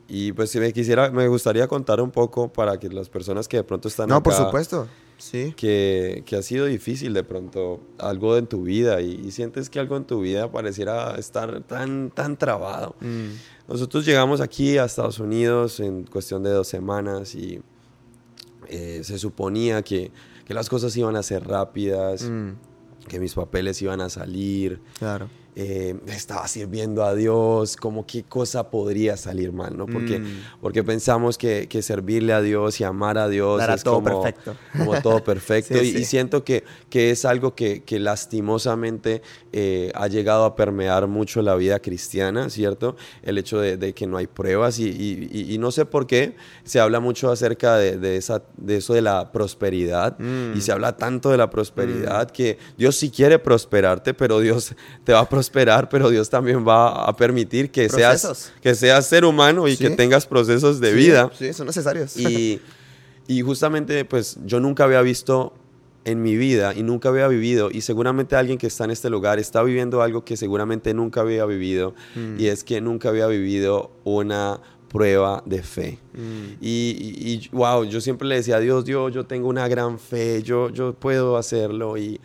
y, pues si me quisiera, me gustaría contar un poco para que las personas que de pronto están No, por acá, supuesto. Sí. que, que ha sido difícil de pronto algo en tu vida y, y sientes que algo en tu vida pareciera estar tan, tan trabado. Mm, Nosotros llegamos aquí a Estados Unidos en cuestión de dos semanas y eh, se suponía que, que las cosas iban a ser rápidas, mm, que mis papeles iban a salir. claro. Eh, estaba sirviendo a Dios, como qué cosa podría salir mal, ¿no? Porque, Mm. porque pensamos que, que servirle a Dios y amar a Dios Era es todo como, perfecto. como todo (laughs) perfecto. Sí, y, siento que, que es algo que, que lastimosamente eh, ha llegado a permear mucho la vida cristiana, ¿cierto? El hecho de, de que no hay pruebas y, y- no sé por qué se habla mucho acerca de, de esa, de eso de la prosperidad Mm. y se habla tanto de la prosperidad que Dios sí quiere prosperarte, pero Dios te va a prosperar, pero Dios también va a permitir que seas, que seas ser humano y Sí. que tengas procesos de Sí, vida. Sí, son necesarios. Y, y justamente, pues yo nunca había visto en mi vida y nunca había vivido, y seguramente alguien que está en este lugar está viviendo algo que seguramente nunca había vivido, Mm. y es que nunca había vivido una prueba de fe. Mm, Y, y- y, wow, yo siempre le decía a Dios, Dios, yo tengo una gran fe, yo, yo puedo hacerlo. Y,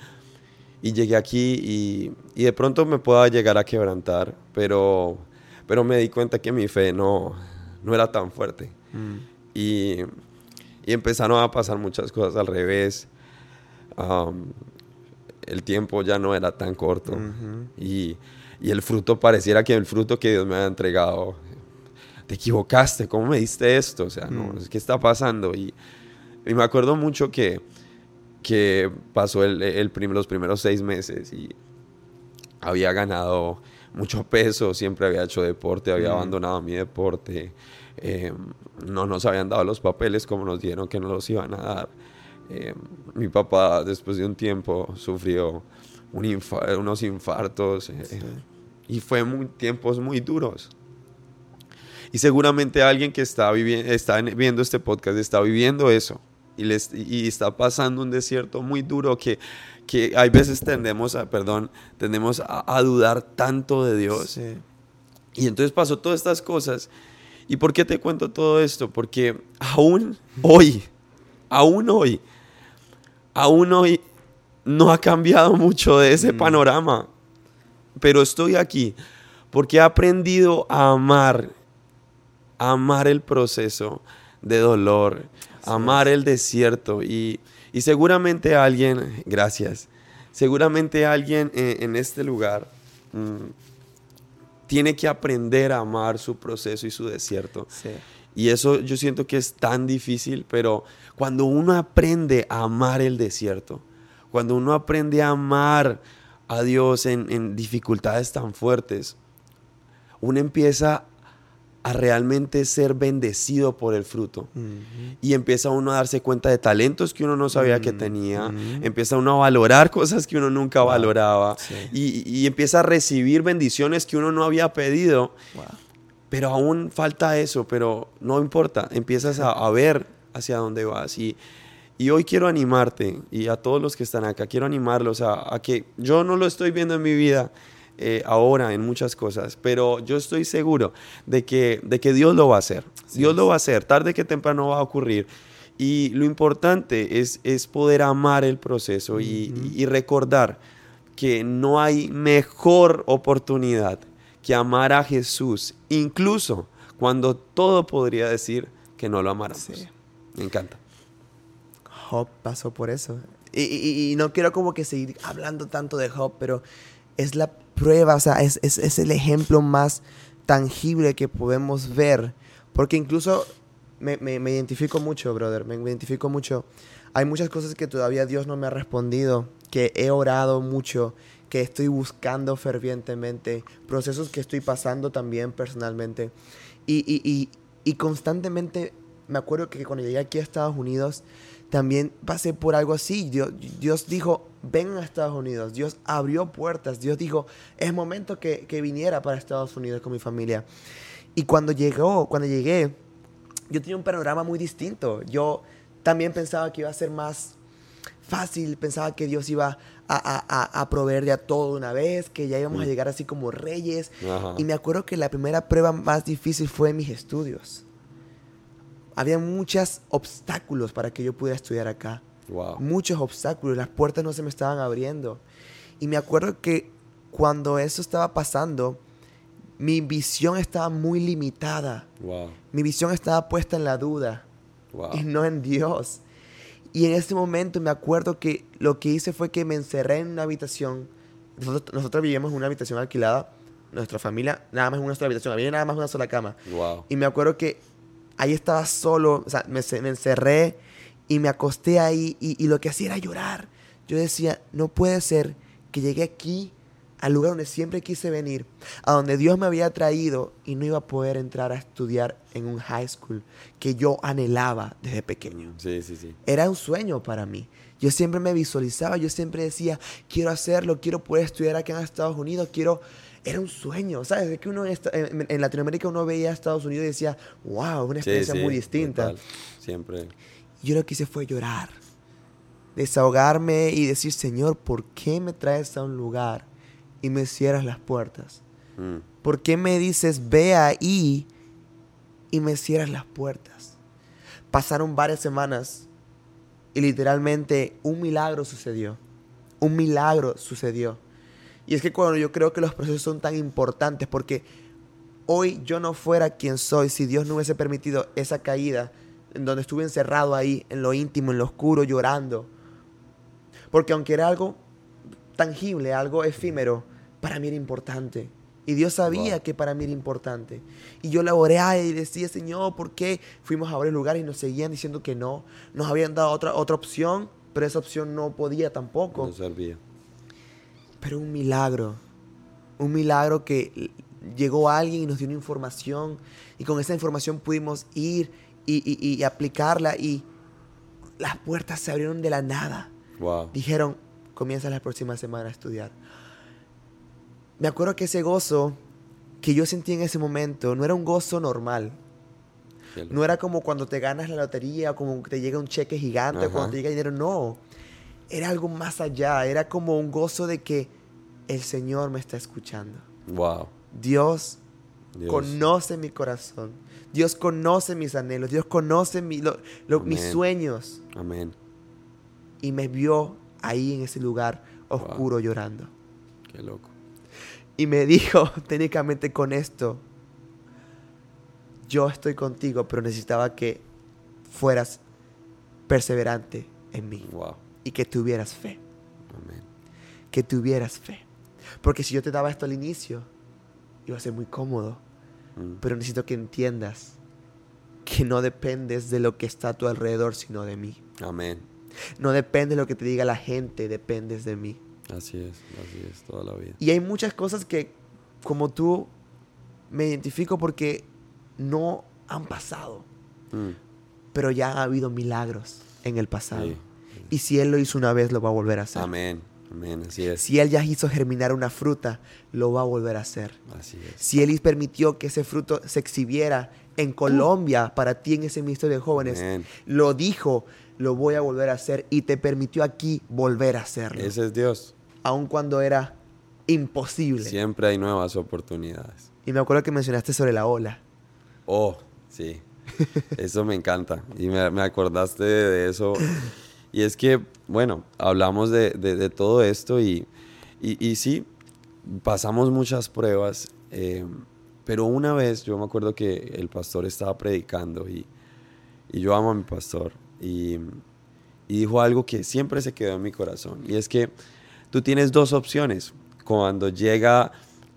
y llegué aquí y, y de pronto me pueda llegar a quebrantar, pero, pero me di cuenta que mi fe no, no era tan fuerte. mm, Y, y empezaron a pasar muchas cosas al revés. El tiempo ya no era tan corto. Y, y el fruto pareciera que el fruto que Dios me había entregado, te equivocaste, ¿cómo me diste esto? O sea, no, Mm. ¿qué está pasando? Y, y me acuerdo mucho que, que pasó el, el prim- los primeros seis meses y había ganado mucho peso, siempre había hecho deporte, había abandonado mi deporte, eh, no nos habían dado los papeles como nos dieron que nos los iban a dar. Eh, mi papá después de un tiempo sufrió un unos infartos eh, y fue muy, tiempos muy duros. Y seguramente alguien que está, viendo este podcast está viviendo eso y, les, y está pasando un desierto muy duro que, que hay veces tendemos a, perdón, tendemos a, a dudar tanto de Dios. Sí. Y entonces pasó todas estas cosas. ¿Y por qué te cuento todo esto? Porque aún hoy, aún hoy, aún hoy no ha cambiado mucho de ese Mm. panorama. Pero estoy aquí porque he aprendido a amar, a amar el proceso de dolor, amar el desierto. Y, y seguramente alguien, gracias, seguramente alguien en, en este lugar mm, tiene que aprender a amar su proceso y su desierto. Sí. Y eso yo siento que es tan difícil, pero cuando uno aprende a amar el desierto, cuando uno aprende a amar a Dios en, en dificultades tan fuertes, uno empieza a realmente ser bendecido por el fruto. Y empieza uno a darse cuenta de talentos que uno no sabía que Mm, tenía. ujú. Empieza uno a valorar cosas que uno nunca Wow. valoraba. Sí. Y, y empieza a recibir bendiciones que uno no había pedido. Wow. Pero aún falta eso, pero no importa, empiezas a, a ver hacia dónde vas. Y, y hoy quiero animarte, y a todos los que están acá, quiero animarlos a, a que yo no lo estoy viendo en mi vida eh, ahora en muchas cosas, pero yo estoy seguro de que, de que Dios lo va a hacer. Así Dios lo va a hacer, tarde que temprano va a ocurrir. Y lo importante es, es poder amar el proceso y, Ujú. y recordar que no hay mejor oportunidad que amar a Jesús, incluso cuando todo podría decir que no lo amáramos. Sí. Me encanta. Job pasó por eso. Y, y- y no quiero como que seguir hablando tanto de Job, pero es la prueba, o sea, es, es, es el ejemplo más tangible que podemos ver. Porque incluso me, me- me identifico mucho, brother, me identifico mucho. Hay muchas cosas que todavía Dios no me ha respondido, que he orado mucho, que estoy buscando fervientemente, procesos que estoy pasando también personalmente. Y, y, y, y constantemente me acuerdo que cuando llegué aquí a Estados Unidos, también pasé por algo así. Dios, Dios dijo, ven a Estados Unidos. Dios abrió puertas. Dios dijo, es momento que, que viniera para Estados Unidos con mi familia. Y cuando llegó, cuando llegué, yo tenía un panorama muy distinto. Yo también pensaba que iba a ser más fácil, pensaba que Dios iba a, a, a, a proveer ya todo de una vez, que ya íbamos a Mm. llegar así como reyes. Ajá. Y me acuerdo que la primera prueba más difícil fue mis estudios. Había muchos obstáculos para que yo pudiera estudiar acá. Wow. muchos obstáculos, las puertas no se me estaban abriendo. Y me acuerdo que cuando eso estaba pasando, mi visión estaba muy limitada. Wow. Mi visión estaba puesta en la duda Wow. y no en Dios. Y en ese momento me acuerdo que lo que hice fue que me encerré en una habitación. Nosotros, nosotros vivíamos en una habitación alquilada. Nuestra familia, nada más en una sola habitación. Había nada más una sola cama. Wow. Y me acuerdo que ahí estaba solo, o sea, me, me encerré y me acosté ahí y, y lo que hacía era llorar. Yo decía, no puede ser que llegué aquí, al lugar donde siempre quise venir, a donde Dios me había traído y no iba a poder entrar a estudiar en un high school que yo anhelaba desde pequeño. Sí, sí, sí. Era un sueño para mí. Yo siempre me visualizaba, yo siempre decía, quiero hacerlo, quiero poder estudiar aquí en Estados Unidos, quiero... Era un sueño, ¿sabes? De que uno en, en- Latinoamérica uno veía a Estados Unidos y decía, wow, una Sí, experiencia sí, muy distinta. total. Siempre. Yo lo que hice fue llorar, desahogarme y decir, Señor, ¿por qué me traes a un lugar y me cierras las puertas? Mm. ¿Por qué me dices, ve ahí y me cierras las puertas? Pasaron varias semanas y literalmente un milagro sucedió. Un milagro sucedió. Y es que cuando yo creo que los procesos son tan importantes, porque hoy yo no fuera quien soy si Dios no hubiese permitido esa caída, en donde estuve encerrado ahí, en lo íntimo, en lo oscuro, llorando. Porque aunque era algo tangible, algo efímero, para mí era importante. Y Dios sabía Wow. que para mí era importante. Y yo la oré y decía, Señor, ¿por qué fuimos a varios lugares y nos seguían diciendo que no? Nos habían dado otra, otra opción, pero esa opción no podía tampoco. No servía. Pero un milagro. Un milagro que llegó alguien y nos dio una información. Y con esa información pudimos ir y, y- y aplicarla. Y las puertas se abrieron de la nada. Wow. Dijeron, comienza la próxima semana a estudiar. Me acuerdo que ese gozo que yo sentí en ese momento no era un gozo normal. No era como cuando te ganas la lotería o como que te llega un cheque gigante o cuando te llega dinero. No. Era algo más allá. Era como un gozo de que el Señor me está escuchando. Wow. Dios, Dios. conoce mi corazón. Dios conoce mis anhelos. Dios conoce mi- lo- lo- mis sueños. Amén. Y me vio ahí en ese lugar oscuro llorando. Qué loco. Y me dijo (laughs) técnicamente con esto, yo estoy contigo, pero necesitaba que fueras perseverante en mí Wow. y que tuvieras fe, Amén. que tuvieras fe. Porque si yo te daba esto al inicio, iba a ser muy cómodo, Mm. pero necesito que entiendas que no dependes de lo que está a tu alrededor, sino de mí. Amén. No depende de lo que te diga la gente, dependes de mí. Así es, así es, toda la vida. Y hay muchas cosas que, como tú, me identifico porque no han pasado, Mm. pero ya ha habido milagros en el pasado. Sí. Y si Él lo hizo una vez, lo va a volver a hacer. Amén. Amén. Así es. Si Él ya hizo germinar una fruta, lo va a volver a hacer. Así es. Si Él permitió que ese fruto se exhibiera en Colombia para ti en ese ministerio de jóvenes, Amén. lo dijo, lo voy a volver a hacer y te permitió aquí volver a hacerlo. Ese es Dios. Aun cuando era imposible. Siempre hay nuevas oportunidades. Y me acuerdo que mencionaste sobre la ola. Oh, sí. (laughs) Eso me encanta. Y me, me acordaste de eso. Y es que, bueno, hablamos de, de- de todo esto y, y, y sí, pasamos muchas pruebas. eh, pero una vez yo me acuerdo que el pastor estaba predicando y, y yo amo a mi pastor. Y, y dijo algo que siempre se quedó en mi corazón. Y es que tú tienes dos opciones. Cuando llega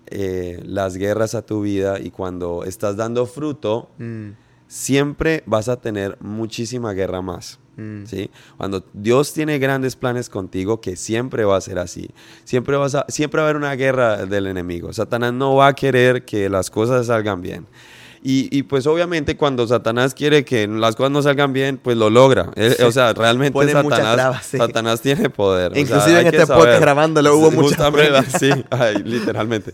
eh, las guerras a tu vida y cuando estás dando fruto, Mm, siempre vas a tener muchísima guerra más. Mm. ¿sí? Cuando Dios tiene grandes planes contigo, que siempre va a ser así. Siempre, vas a, siempre va a haber una guerra del enemigo. Satanás no va a querer que las cosas salgan bien. Y, y, pues obviamente cuando Satanás quiere que las cosas no salgan bien, pues lo logra. Él- Sí. O sea, realmente Satanás, trabas, sí. Satanás tiene poder. O sea, Inclusive en este podcast grabándolo hubo muchas pruebas. (laughs) Sí, ay, literalmente.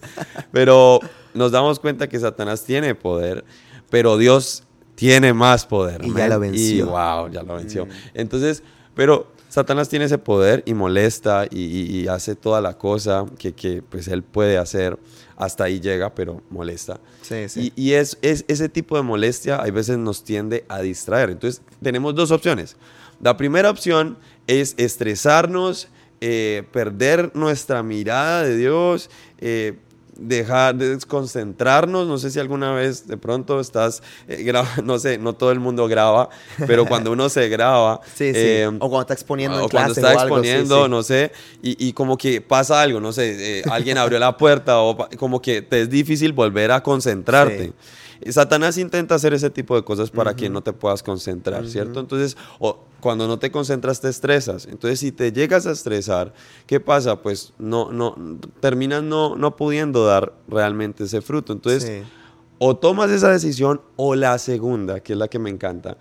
Pero nos damos cuenta que Satanás tiene poder, pero Dios tiene más poder. Y ya lo venció. Y wow, ya lo venció. Mm. Entonces, pero Satanás tiene ese poder y molesta y, y- y hace toda la cosa que, que, pues él puede hacer hasta ahí llega, pero molesta. Sí, sí. Y, y es, es ese tipo de molestia a veces nos tiende a distraer. Entonces tenemos dos opciones. La primera opción es estresarnos, eh, perder nuestra mirada de Dios, eh, dejar de desconcentrarnos. No sé si alguna vez de pronto estás, eh, graba- (laughs) no sé, no todo el mundo graba, pero cuando uno se graba, (laughs) Sí, sí. eh, o cuando está exponiendo en o cuando está o algo, sí, exponiendo, sí. no sé, y, y como que pasa algo, no sé, eh, alguien abrió la puerta o como que te es difícil volver a concentrarte. Satanás intenta hacer ese tipo de cosas para que no te puedas concentrar, ¿cierto? Entonces, o, cuando no te concentras te estresas. Entonces, si te llegas a estresar, ¿qué pasa? Pues no, no, terminas no, no pudiendo dar realmente ese fruto. Entonces, Sí. o tomas esa decisión o la segunda, que es la que me encanta.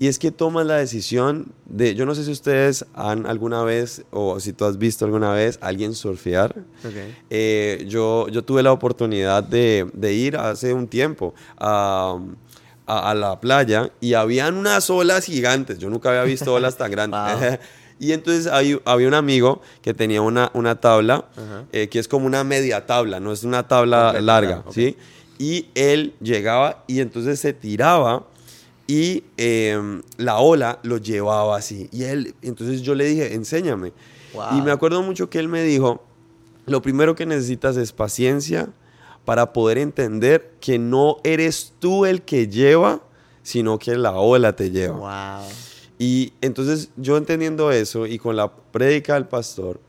Y es que tomas la decisión de, yo no sé si ustedes han alguna vez, o si tú has visto alguna vez a alguien surfear. Ok. Eh, yo, yo tuve la oportunidad de, de ir hace un tiempo a, a- a la playa y habían unas olas gigantes. Yo nunca había visto (laughs) olas tan grandes. (laughs) Y entonces hay- había un amigo que tenía una, una tabla Ajá. eh, que es como una media tabla, no es una tabla larga. ¿sí? Y él llegaba y entonces se tiraba y eh, la ola lo llevaba así. Y él, entonces yo le dije, enséñame. Wow. Y me acuerdo mucho que él me dijo, lo primero que necesitas es paciencia para poder entender que no eres tú el que lleva, sino que la ola te lleva. Wow. Y entonces yo entendiendo eso y con la prédica del pastor,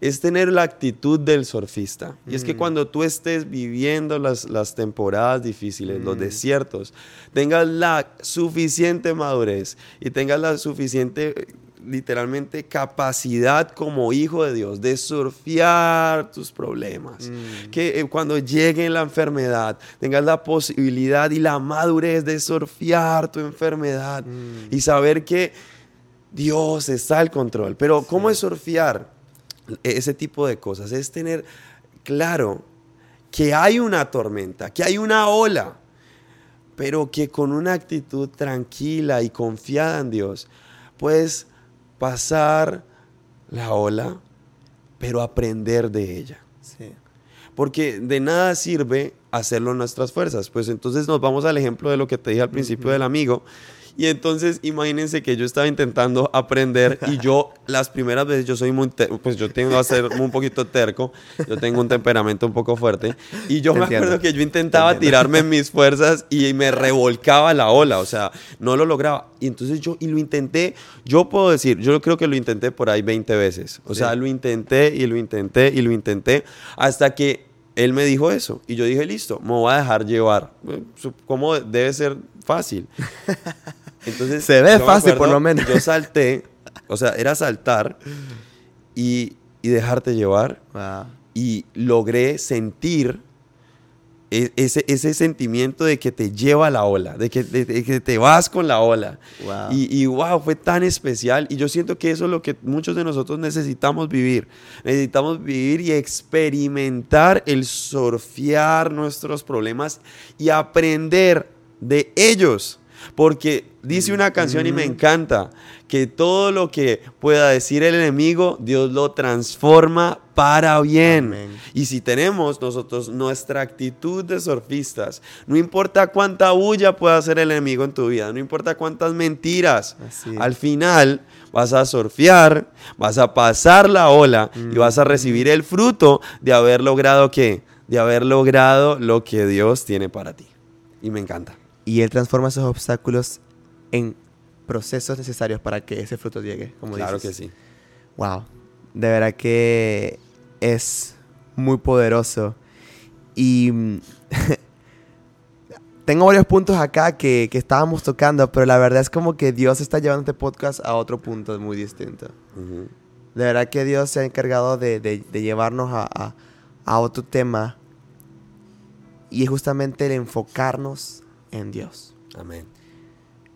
es tener la actitud del surfista. Y es que cuando tú estés viviendo las, las temporadas difíciles, los desiertos, tengas la suficiente madurez y tengas la suficiente, literalmente, capacidad como hijo de Dios de surfear tus problemas. Que eh, cuando llegue la enfermedad, tengas la posibilidad y la madurez de surfear tu enfermedad y saber que Dios está al control. Pero ¿cómo es surfear? E-, Ese tipo de cosas es tener claro que hay una tormenta, que hay una ola, pero que con una actitud tranquila y confiada en Dios puedes pasar la ola, pero aprender de ella. Sí. Porque de nada sirve hacerlo en nuestras fuerzas. Pues entonces nos vamos al ejemplo de lo que te dije al principio del amigo. Y entonces imagínense que yo estaba intentando aprender y yo (laughs) las primeras veces yo soy muy, pues yo tengo a ser un poquito terco, yo tengo un temperamento un poco fuerte y yo Te me entiendo. acuerdo que yo intentaba tirarme mis fuerzas y me (laughs) revolcaba la ola, o sea, no lo lograba. Y entonces yo, y lo intenté, yo puedo decir, yo creo que lo intenté por ahí 20 veces, o Sí. sea, lo intenté y lo intenté y lo intenté hasta que él me dijo eso y yo dije, listo, me voy a dejar llevar. ¿Cómo debe ser fácil? (laughs) Entonces, Se ve fácil, por lo menos. Yo salté, o sea, era saltar y, y dejarte llevar Wow. y logré sentir e- ese, ese sentimiento de que te lleva la ola, de que, de- de que te vas con la ola. Wow. Y, y wow, fue tan especial. Y yo siento que eso es lo que muchos de nosotros necesitamos vivir. Necesitamos vivir y experimentar el surfear nuestros problemas y aprender de ellos. Porque dice una canción y me encanta que todo lo que pueda decir el enemigo, Dios lo transforma para bien. Amén. Y si tenemos nosotros nuestra actitud de surfistas, no importa cuánta bulla pueda hacer el enemigo en tu vida, no importa cuántas mentiras, al final vas a surfear, vas a pasar la ola y vas a recibir el fruto de haber logrado qué? De haber logrado lo que Dios tiene para ti. Y me encanta. Y Él transforma esos obstáculos en procesos necesarios para que ese fruto llegue, como claro dices. que sí. Wow. De verdad que es muy poderoso. Y mm, (laughs) tengo varios puntos acá que, que estábamos tocando, pero la verdad es como que Dios está llevando este podcast a otro punto muy distinto. De verdad que Dios se ha encargado de, de- de llevarnos a, a- a otro tema. Y es justamente el enfocarnos en Dios. Amén.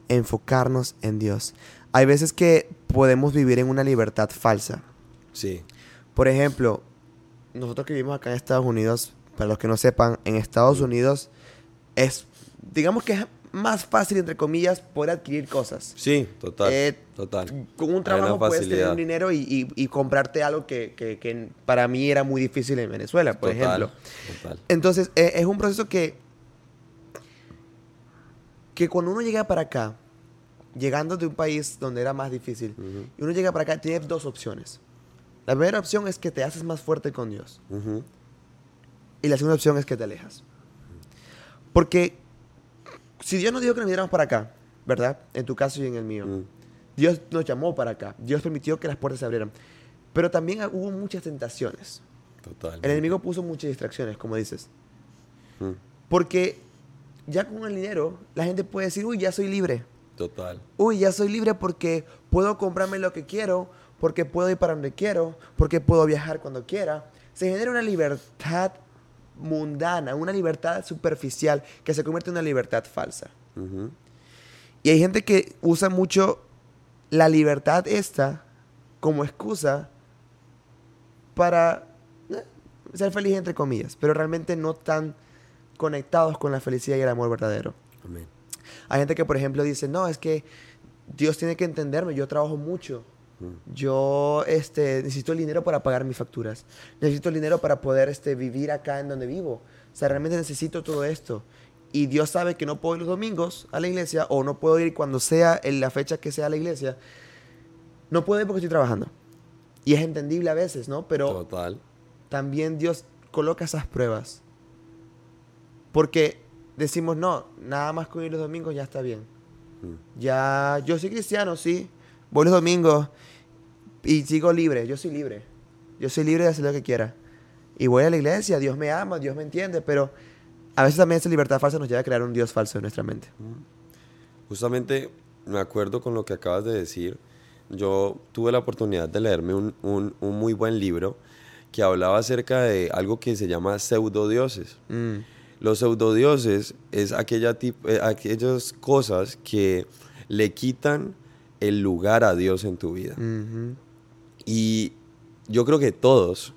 Enfocarnos en Dios. Hay veces que podemos vivir en una libertad falsa. Sí. Por ejemplo, nosotros que vivimos acá en Estados Unidos, para los que no sepan, en Estados Unidos es, digamos que es más fácil, entre comillas, poder adquirir cosas. Sí, total. Eh, total. Con un trabajo puedes tener un dinero y, y- y comprarte algo que, que- que para mí era muy difícil en Venezuela, por Total, ejemplo. Total. Entonces, eh, es un proceso que, que cuando uno llega para acá, llegando de un país donde era más difícil, y uno llega para acá, tiene dos opciones. La primera opción es que te haces más fuerte con Dios. Y la segunda opción es que te alejas. Porque si Dios nos dijo que nos viniéramos para acá, ¿verdad? En tu caso y en el mío. mm, Dios nos llamó para acá. Dios permitió que las puertas se abrieran. Pero también hubo muchas tentaciones. Total. El enemigo puso muchas distracciones, como dices. Mm, Porque ya con el dinero, la gente puede decir, uy, ya soy libre. Total. Uy, ya soy libre porque puedo comprarme lo que quiero, porque puedo ir para donde quiero, porque puedo viajar cuando quiera. Se genera una libertad mundana, una libertad superficial que se convierte en una libertad falsa. Ujú, Y hay gente que usa mucho la libertad esta como excusa para eh, ser feliz entre comillas, pero realmente no tan conectados con la felicidad y el amor verdadero. Amén. Hay gente que, por ejemplo, dice, no, es que Dios tiene que entenderme, yo trabajo mucho. Mm, Yo este, necesito el dinero para pagar mis facturas. Necesito el dinero para poder este, vivir acá en donde vivo. O sea, realmente necesito todo esto. Y Dios sabe que no puedo ir los domingos a la iglesia o no puedo ir cuando sea en la fecha que sea a la iglesia. No puedo ir porque estoy trabajando. Y es entendible a veces, ¿no? Pero Total. también Dios coloca esas pruebas. Porque decimos, no, nada más con ir los domingos ya está bien. Mm, Ya, yo soy cristiano, sí. Voy los domingos y sigo libre. Yo soy libre. Yo soy libre de hacer lo que quiera. Y voy a la iglesia, Dios me ama, Dios me entiende, pero a veces también esa libertad falsa nos lleva a crear un Dios falso en nuestra mente. Justamente me acuerdo con lo que acabas de decir. Yo tuve la oportunidad de leerme un, un- un muy buen libro que hablaba acerca de algo que se llama pseudodioses. Mm, Los pseudodioses es aquella tip- eh, aquellas cosas que le quitan el lugar a Dios en tu vida. Y yo creo que todos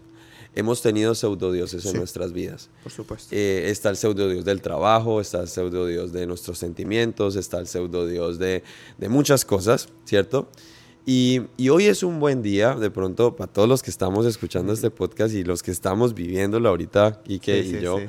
hemos tenido pseudodioses en Sí. nuestras vidas. Por supuesto. Eh, está el pseudo dios del trabajo, está el pseudo dios de nuestros sentimientos, está el pseudo dios de, de muchas cosas, ¿cierto? Y, y hoy es un buen día, de pronto, para todos los que estamos escuchando este podcast y los que estamos viviéndolo ahorita, Ike Sí, y sí, yo, sí.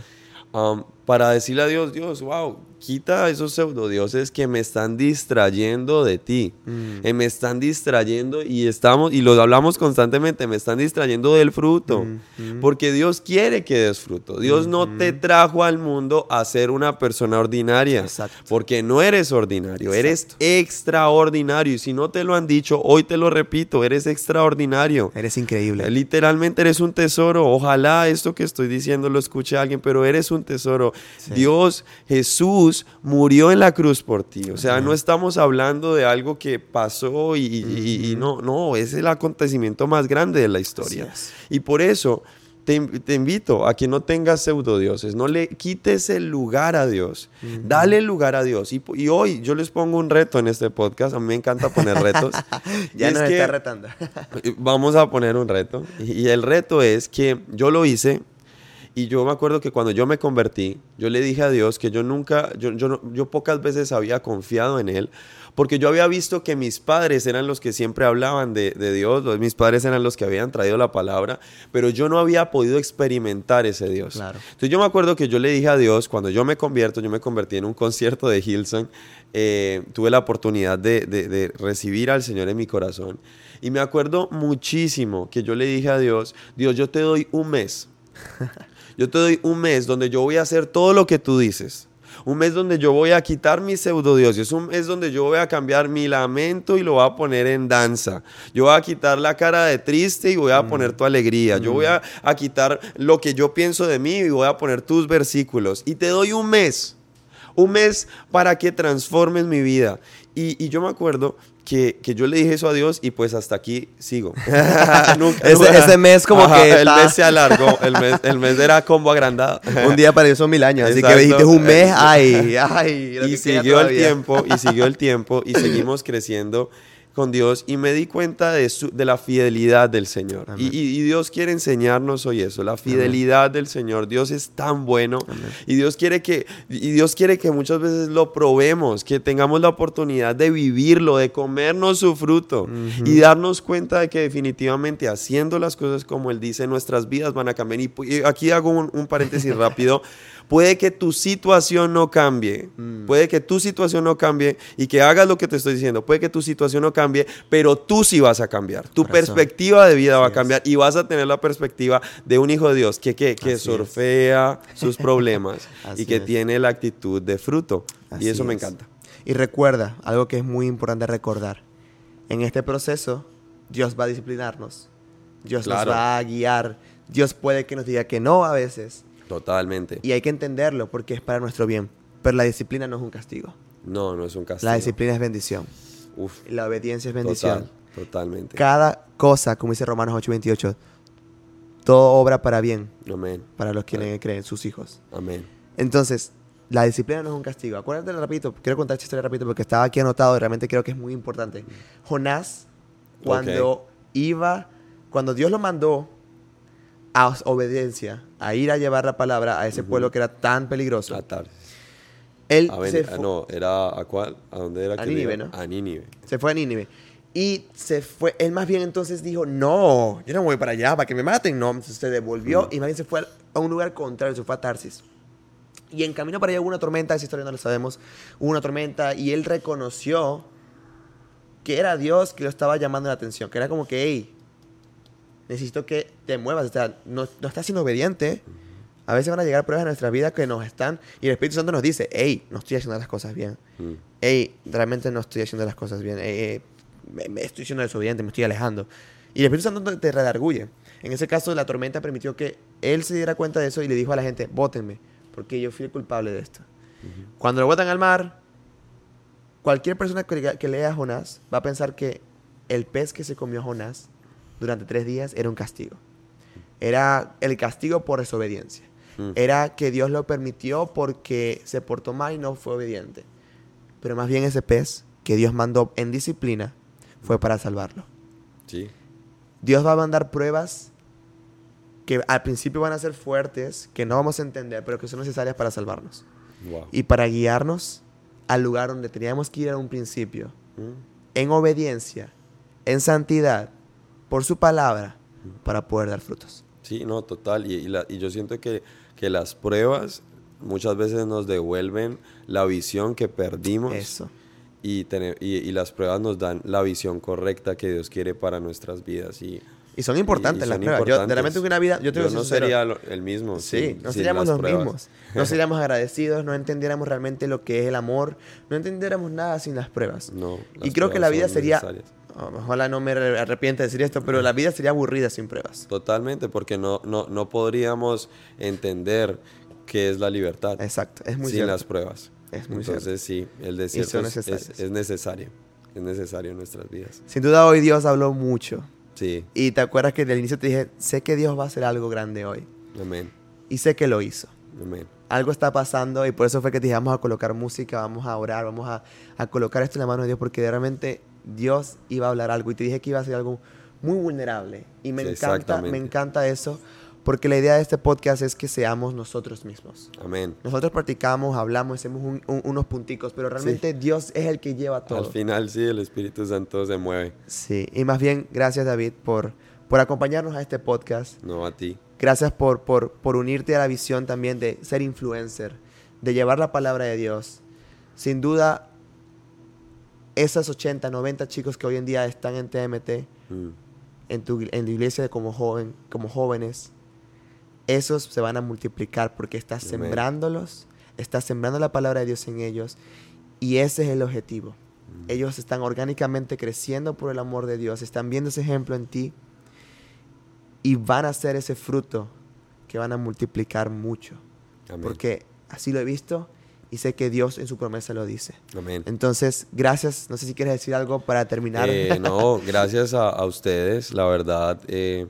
Um, para decirle a Dios, Dios, wow, quita esos pseudo dioses que me están distrayendo de ti, Mm. eh, me están distrayendo y estamos, y lo hablamos constantemente, me están distrayendo del fruto, Mm, mm. porque Dios quiere que des fruto. Dios no te trajo al mundo a ser una persona ordinaria, Exacto. porque no eres ordinario, eres extraordinario. Y si no te lo han dicho, hoy te lo repito, eres extraordinario. Eres increíble. Literalmente eres un tesoro. Ojalá esto que estoy diciendo lo escuche alguien, pero eres un tesoro. Sí. Dios, Jesús murió en la cruz por ti. O sea, no estamos hablando de algo que pasó y, y- y no, no, es el acontecimiento más grande de la historia. Y por eso te, te invito a que no tengas pseudodioses, no le quites el lugar a Dios, dale el lugar a Dios. Y, y hoy yo les pongo un reto en este podcast, a mí me encanta poner retos. (laughs) Ya es nos que- está retando. (laughs) Vamos a poner un reto. Y y el reto es que yo lo hice y yo me acuerdo que cuando yo me convertí, yo le dije a Dios que yo nunca, yo, yo, no- yo pocas veces había confiado en Él, porque yo había visto que mis padres eran los que siempre hablaban de, de Dios, los- mis padres eran los que habían traído la palabra, pero yo no había podido experimentar ese Dios. Claro. Entonces yo me acuerdo que yo le dije a Dios, cuando yo me convierto, yo me convertí en un concierto de Hillsong, eh, tuve la oportunidad de, de- de recibir al Señor en mi corazón. Y me acuerdo muchísimo que yo le dije a Dios, Dios, yo te doy un mes. (laughs) Yo te doy un mes donde yo voy a hacer todo lo que tú dices. Un mes donde yo voy a quitar mis pseudodioses. Un mes donde yo voy a cambiar mi lamento y lo voy a poner en danza. Yo voy a quitar la cara de triste y voy a poner tu alegría. Yo voy a, a quitar lo que yo pienso de mí y voy a poner tus versículos. Y te doy un mes. Un mes para que transformes mi vida. Y, y yo me acuerdo que, que yo le dije eso a Dios y pues hasta aquí sigo. (laughs) Nunca- Ese- ese mes como que El está- mes se alargó. (laughs) El mes, el mes era combo agrandado. Un día para son mil años, así que Exacto. dijiste un mes, (laughs) ay, ay. y siguió el tiempo, y siguió el tiempo, y seguimos creciendo con Dios y me di cuenta de, su- de la fidelidad del Señor. Y, Dios quiere enseñarnos hoy eso, la fidelidad del Señor. Dios es tan bueno y Dios quiere que y Dios quiere que muchas veces lo probemos, que tengamos la oportunidad de vivirlo, de comernos su fruto y darnos cuenta de que definitivamente haciendo las cosas como Él dice, nuestras vidas van a cambiar. Y, y aquí hago un, un paréntesis (laughs) rápido. Puede que tu situación no cambie, puede que tu situación no cambie y que hagas lo que te estoy diciendo, puede que tu situación no cambie, pero tú sí vas a cambiar, tu perspectiva de vida va a es. cambiar y vas a tener la perspectiva de un hijo de Dios que, que, que es. surfea sus (laughs) problemas y que es. tiene la actitud de fruto. Así y eso me encanta. Y recuerda, algo que es muy importante recordar, en este proceso Dios va a disciplinarnos, Dios Claro. nos va a guiar, Dios puede que nos diga que no a veces, Totalmente. y hay que entenderlo porque es para nuestro bien, pero la disciplina no es un castigo, No, no es un castigo. la disciplina es bendición, Uf, la obediencia es bendición. total, totalmente. Cada cosa, como dice Romanos 8:28, todo obra para bien Amén, para los que creen, sus hijos. amén. Entonces, la disciplina no es un castigo. Acuérdate, repito, quiero contar esta historia rápido porque estaba aquí anotado y realmente creo que es muy importante. Jonás, cuando iba, cuando Dios lo mandó a obediencia, a ir a llevar la palabra a ese pueblo que era tan peligroso, A tarde. él A se, ah, fu- no, era a cuál? ¿A dónde era? A que Nínive? ¿no? A Nínive. se fue a Nínive. Y se fue, él más bien entonces dijo, no, yo no voy para allá, para que me maten. No, entonces se devolvió y más bien se fue a un lugar contrario, se fue a Tarsis. Y en camino para allá hubo una tormenta, esa historia no la sabemos, hubo una tormenta y él reconoció que era Dios que lo estaba llamando la atención, que era como que, hey, necesito que te muevas, o sea, no, no estás siendo obediente. A veces van a llegar pruebas en nuestra vida que nos están, y el Espíritu Santo nos dice, hey, no estoy haciendo las cosas bien Mm. hey, realmente no estoy haciendo las cosas bien, hey, hey, me, me estoy siendo desobediente, me estoy alejando. Y el Espíritu Santo te, redarguye. En ese caso, la tormenta permitió que él se diera cuenta de eso y le dijo a la gente, bótenme, porque yo fui el culpable de esto. Cuando lo botan al mar, cualquier persona que, lea- que lea a Jonás va a pensar que el pez que se comió Jonás durante tres días era un castigo. Era el castigo por desobediencia. Mm. Era que Dios lo permitió porque se portó mal y no fue obediente. Pero más bien ese pez que Dios mandó en disciplina fue para salvarlo. Sí. Dios va a mandar pruebas que al principio van a ser fuertes, que no vamos a entender, pero que son necesarias para salvarnos. Wow. Y para guiarnos al lugar donde teníamos que ir en un principio, Mm. en obediencia, en santidad, por su palabra, para poder dar frutos. Sí, no, total. Y, y la- y yo siento que, que las pruebas muchas veces nos devuelven la visión que perdimos. Eso. Y, tener- y, y las pruebas nos dan la visión correcta que Dios quiere para nuestras vidas. Y, Y son importantes y las son pruebas. Yo, de repente una vida, yo te no sincero, sería lo- el mismo. Sí, sin- no seríamos los pruebas. mismos. No seríamos agradecidos, no entendiéramos realmente lo que es el amor, no entendiéramos nada sin las pruebas. No, y creo que la vida son sería, ojalá no me re- arrepienta de decir esto, pero la vida sería aburrida sin pruebas. Totalmente, porque no, no, no podríamos entender qué es la libertad Exacto, es muy sin cierto. las pruebas. Es muy Entonces sí, el desierto es, es necesario. Es necesario en nuestras vidas. Sin duda hoy Dios habló mucho. Sí, Y te acuerdas que del inicio te dije, sé que Dios va a hacer algo grande hoy. amén, Y sé que lo hizo. amén. Algo está pasando y por eso fue que te dije, vamos a colocar música, vamos a orar, vamos a, a colocar esto en la mano de Dios, porque realmente Dios iba a hablar algo y te dije que iba a ser algo muy vulnerable. Y me Sí, encanta, me encanta eso, porque la idea de este podcast es que seamos nosotros mismos. Amén. Nosotros practicamos, hablamos, hacemos un- un- unos punticos, pero realmente Dios es el que lleva todo. Al final sí, el Espíritu Santo se mueve. Sí, y más bien, gracias David por, por acompañarnos a este podcast. No a ti. Gracias por, por, por unirte a la visión también de ser influencer, de llevar la palabra de Dios. Sin duda, esas 80, 90 chicos que hoy en día están en TMT, Mm, en tu, en tu iglesia como, joven, como jóvenes, esos se van a multiplicar porque estás sembrándolos, estás sembrando la palabra de Dios en ellos y ese es el objetivo. mm. Ellos están orgánicamente creciendo por el amor de Dios, están viendo ese ejemplo en ti y van a ser ese fruto que van a multiplicar mucho. Porque así lo he visto y sé que Dios en su promesa lo dice. Amén. Entonces, gracias. No sé si quieres decir algo para terminar. Eh, no, (laughs) gracias a, a ustedes, la verdad. eh,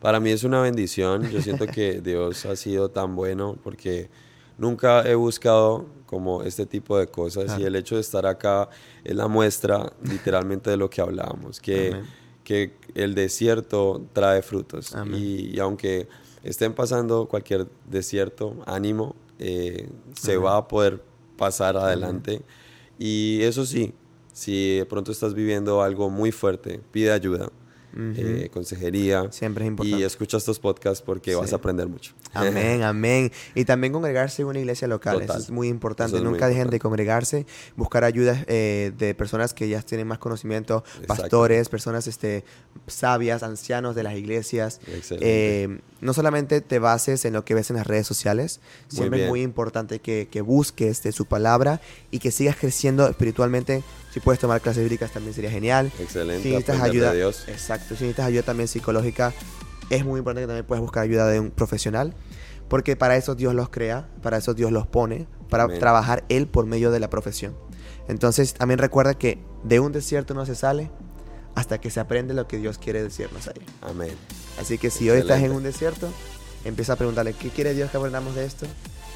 para mí es una bendición. Yo siento que (laughs) Dios ha sido tan bueno porque nunca he buscado como este tipo de cosas y el hecho de estar acá es la muestra literalmente de lo que hablábamos, que, que el desierto trae frutos y, aunque estén pasando cualquier desierto, ánimo, eh, se va a poder pasar adelante. Y eso sí, si de pronto estás viviendo algo muy fuerte, pide ayuda eh, consejería. Siempre es importante. Y escucha estos podcasts porque vas a aprender mucho. Amén, (laughs) amén. Y también congregarse en una iglesia local. Eso es muy importante. Nunca dejen de congregarse, buscar ayuda eh, de personas que ya tienen más conocimiento, pastores, personas este, sabias, ancianos de las iglesias. Eh, no solamente te bases en lo que ves en las redes sociales, siempre es muy importante que, que busques de su palabra y que sigas creciendo espiritualmente si puedes tomar clases bíblicas también sería genial. Excelente. Si necesitas ayuda, Dios. exacto. Si necesitas ayuda también psicológica, es muy importante que también puedas buscar ayuda de un profesional, porque para eso Dios los crea, para eso Dios los pone, para trabajar Él por medio de la profesión. Entonces también recuerda que de un desierto no se sale hasta que se aprende lo que Dios quiere decirnos ahí. Amén. Así que si hoy estás en un desierto, empieza a preguntarle, ¿qué quiere Dios que aprendamos de esto?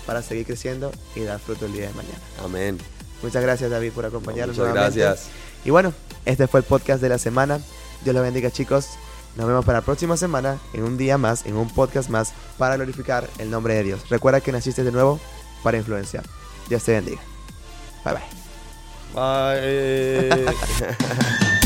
Para seguir creciendo y dar fruto el día de mañana. Amén. Muchas gracias David por acompañarnos. muchas gracias. Y bueno, este fue el podcast de la semana. Dios los bendiga chicos. Nos vemos para la próxima semana, en un día más, en un podcast más, para glorificar el nombre de Dios. Recuerda que naciste de nuevo para influenciar. Dios te bendiga. Bye bye. Bye. (laughs)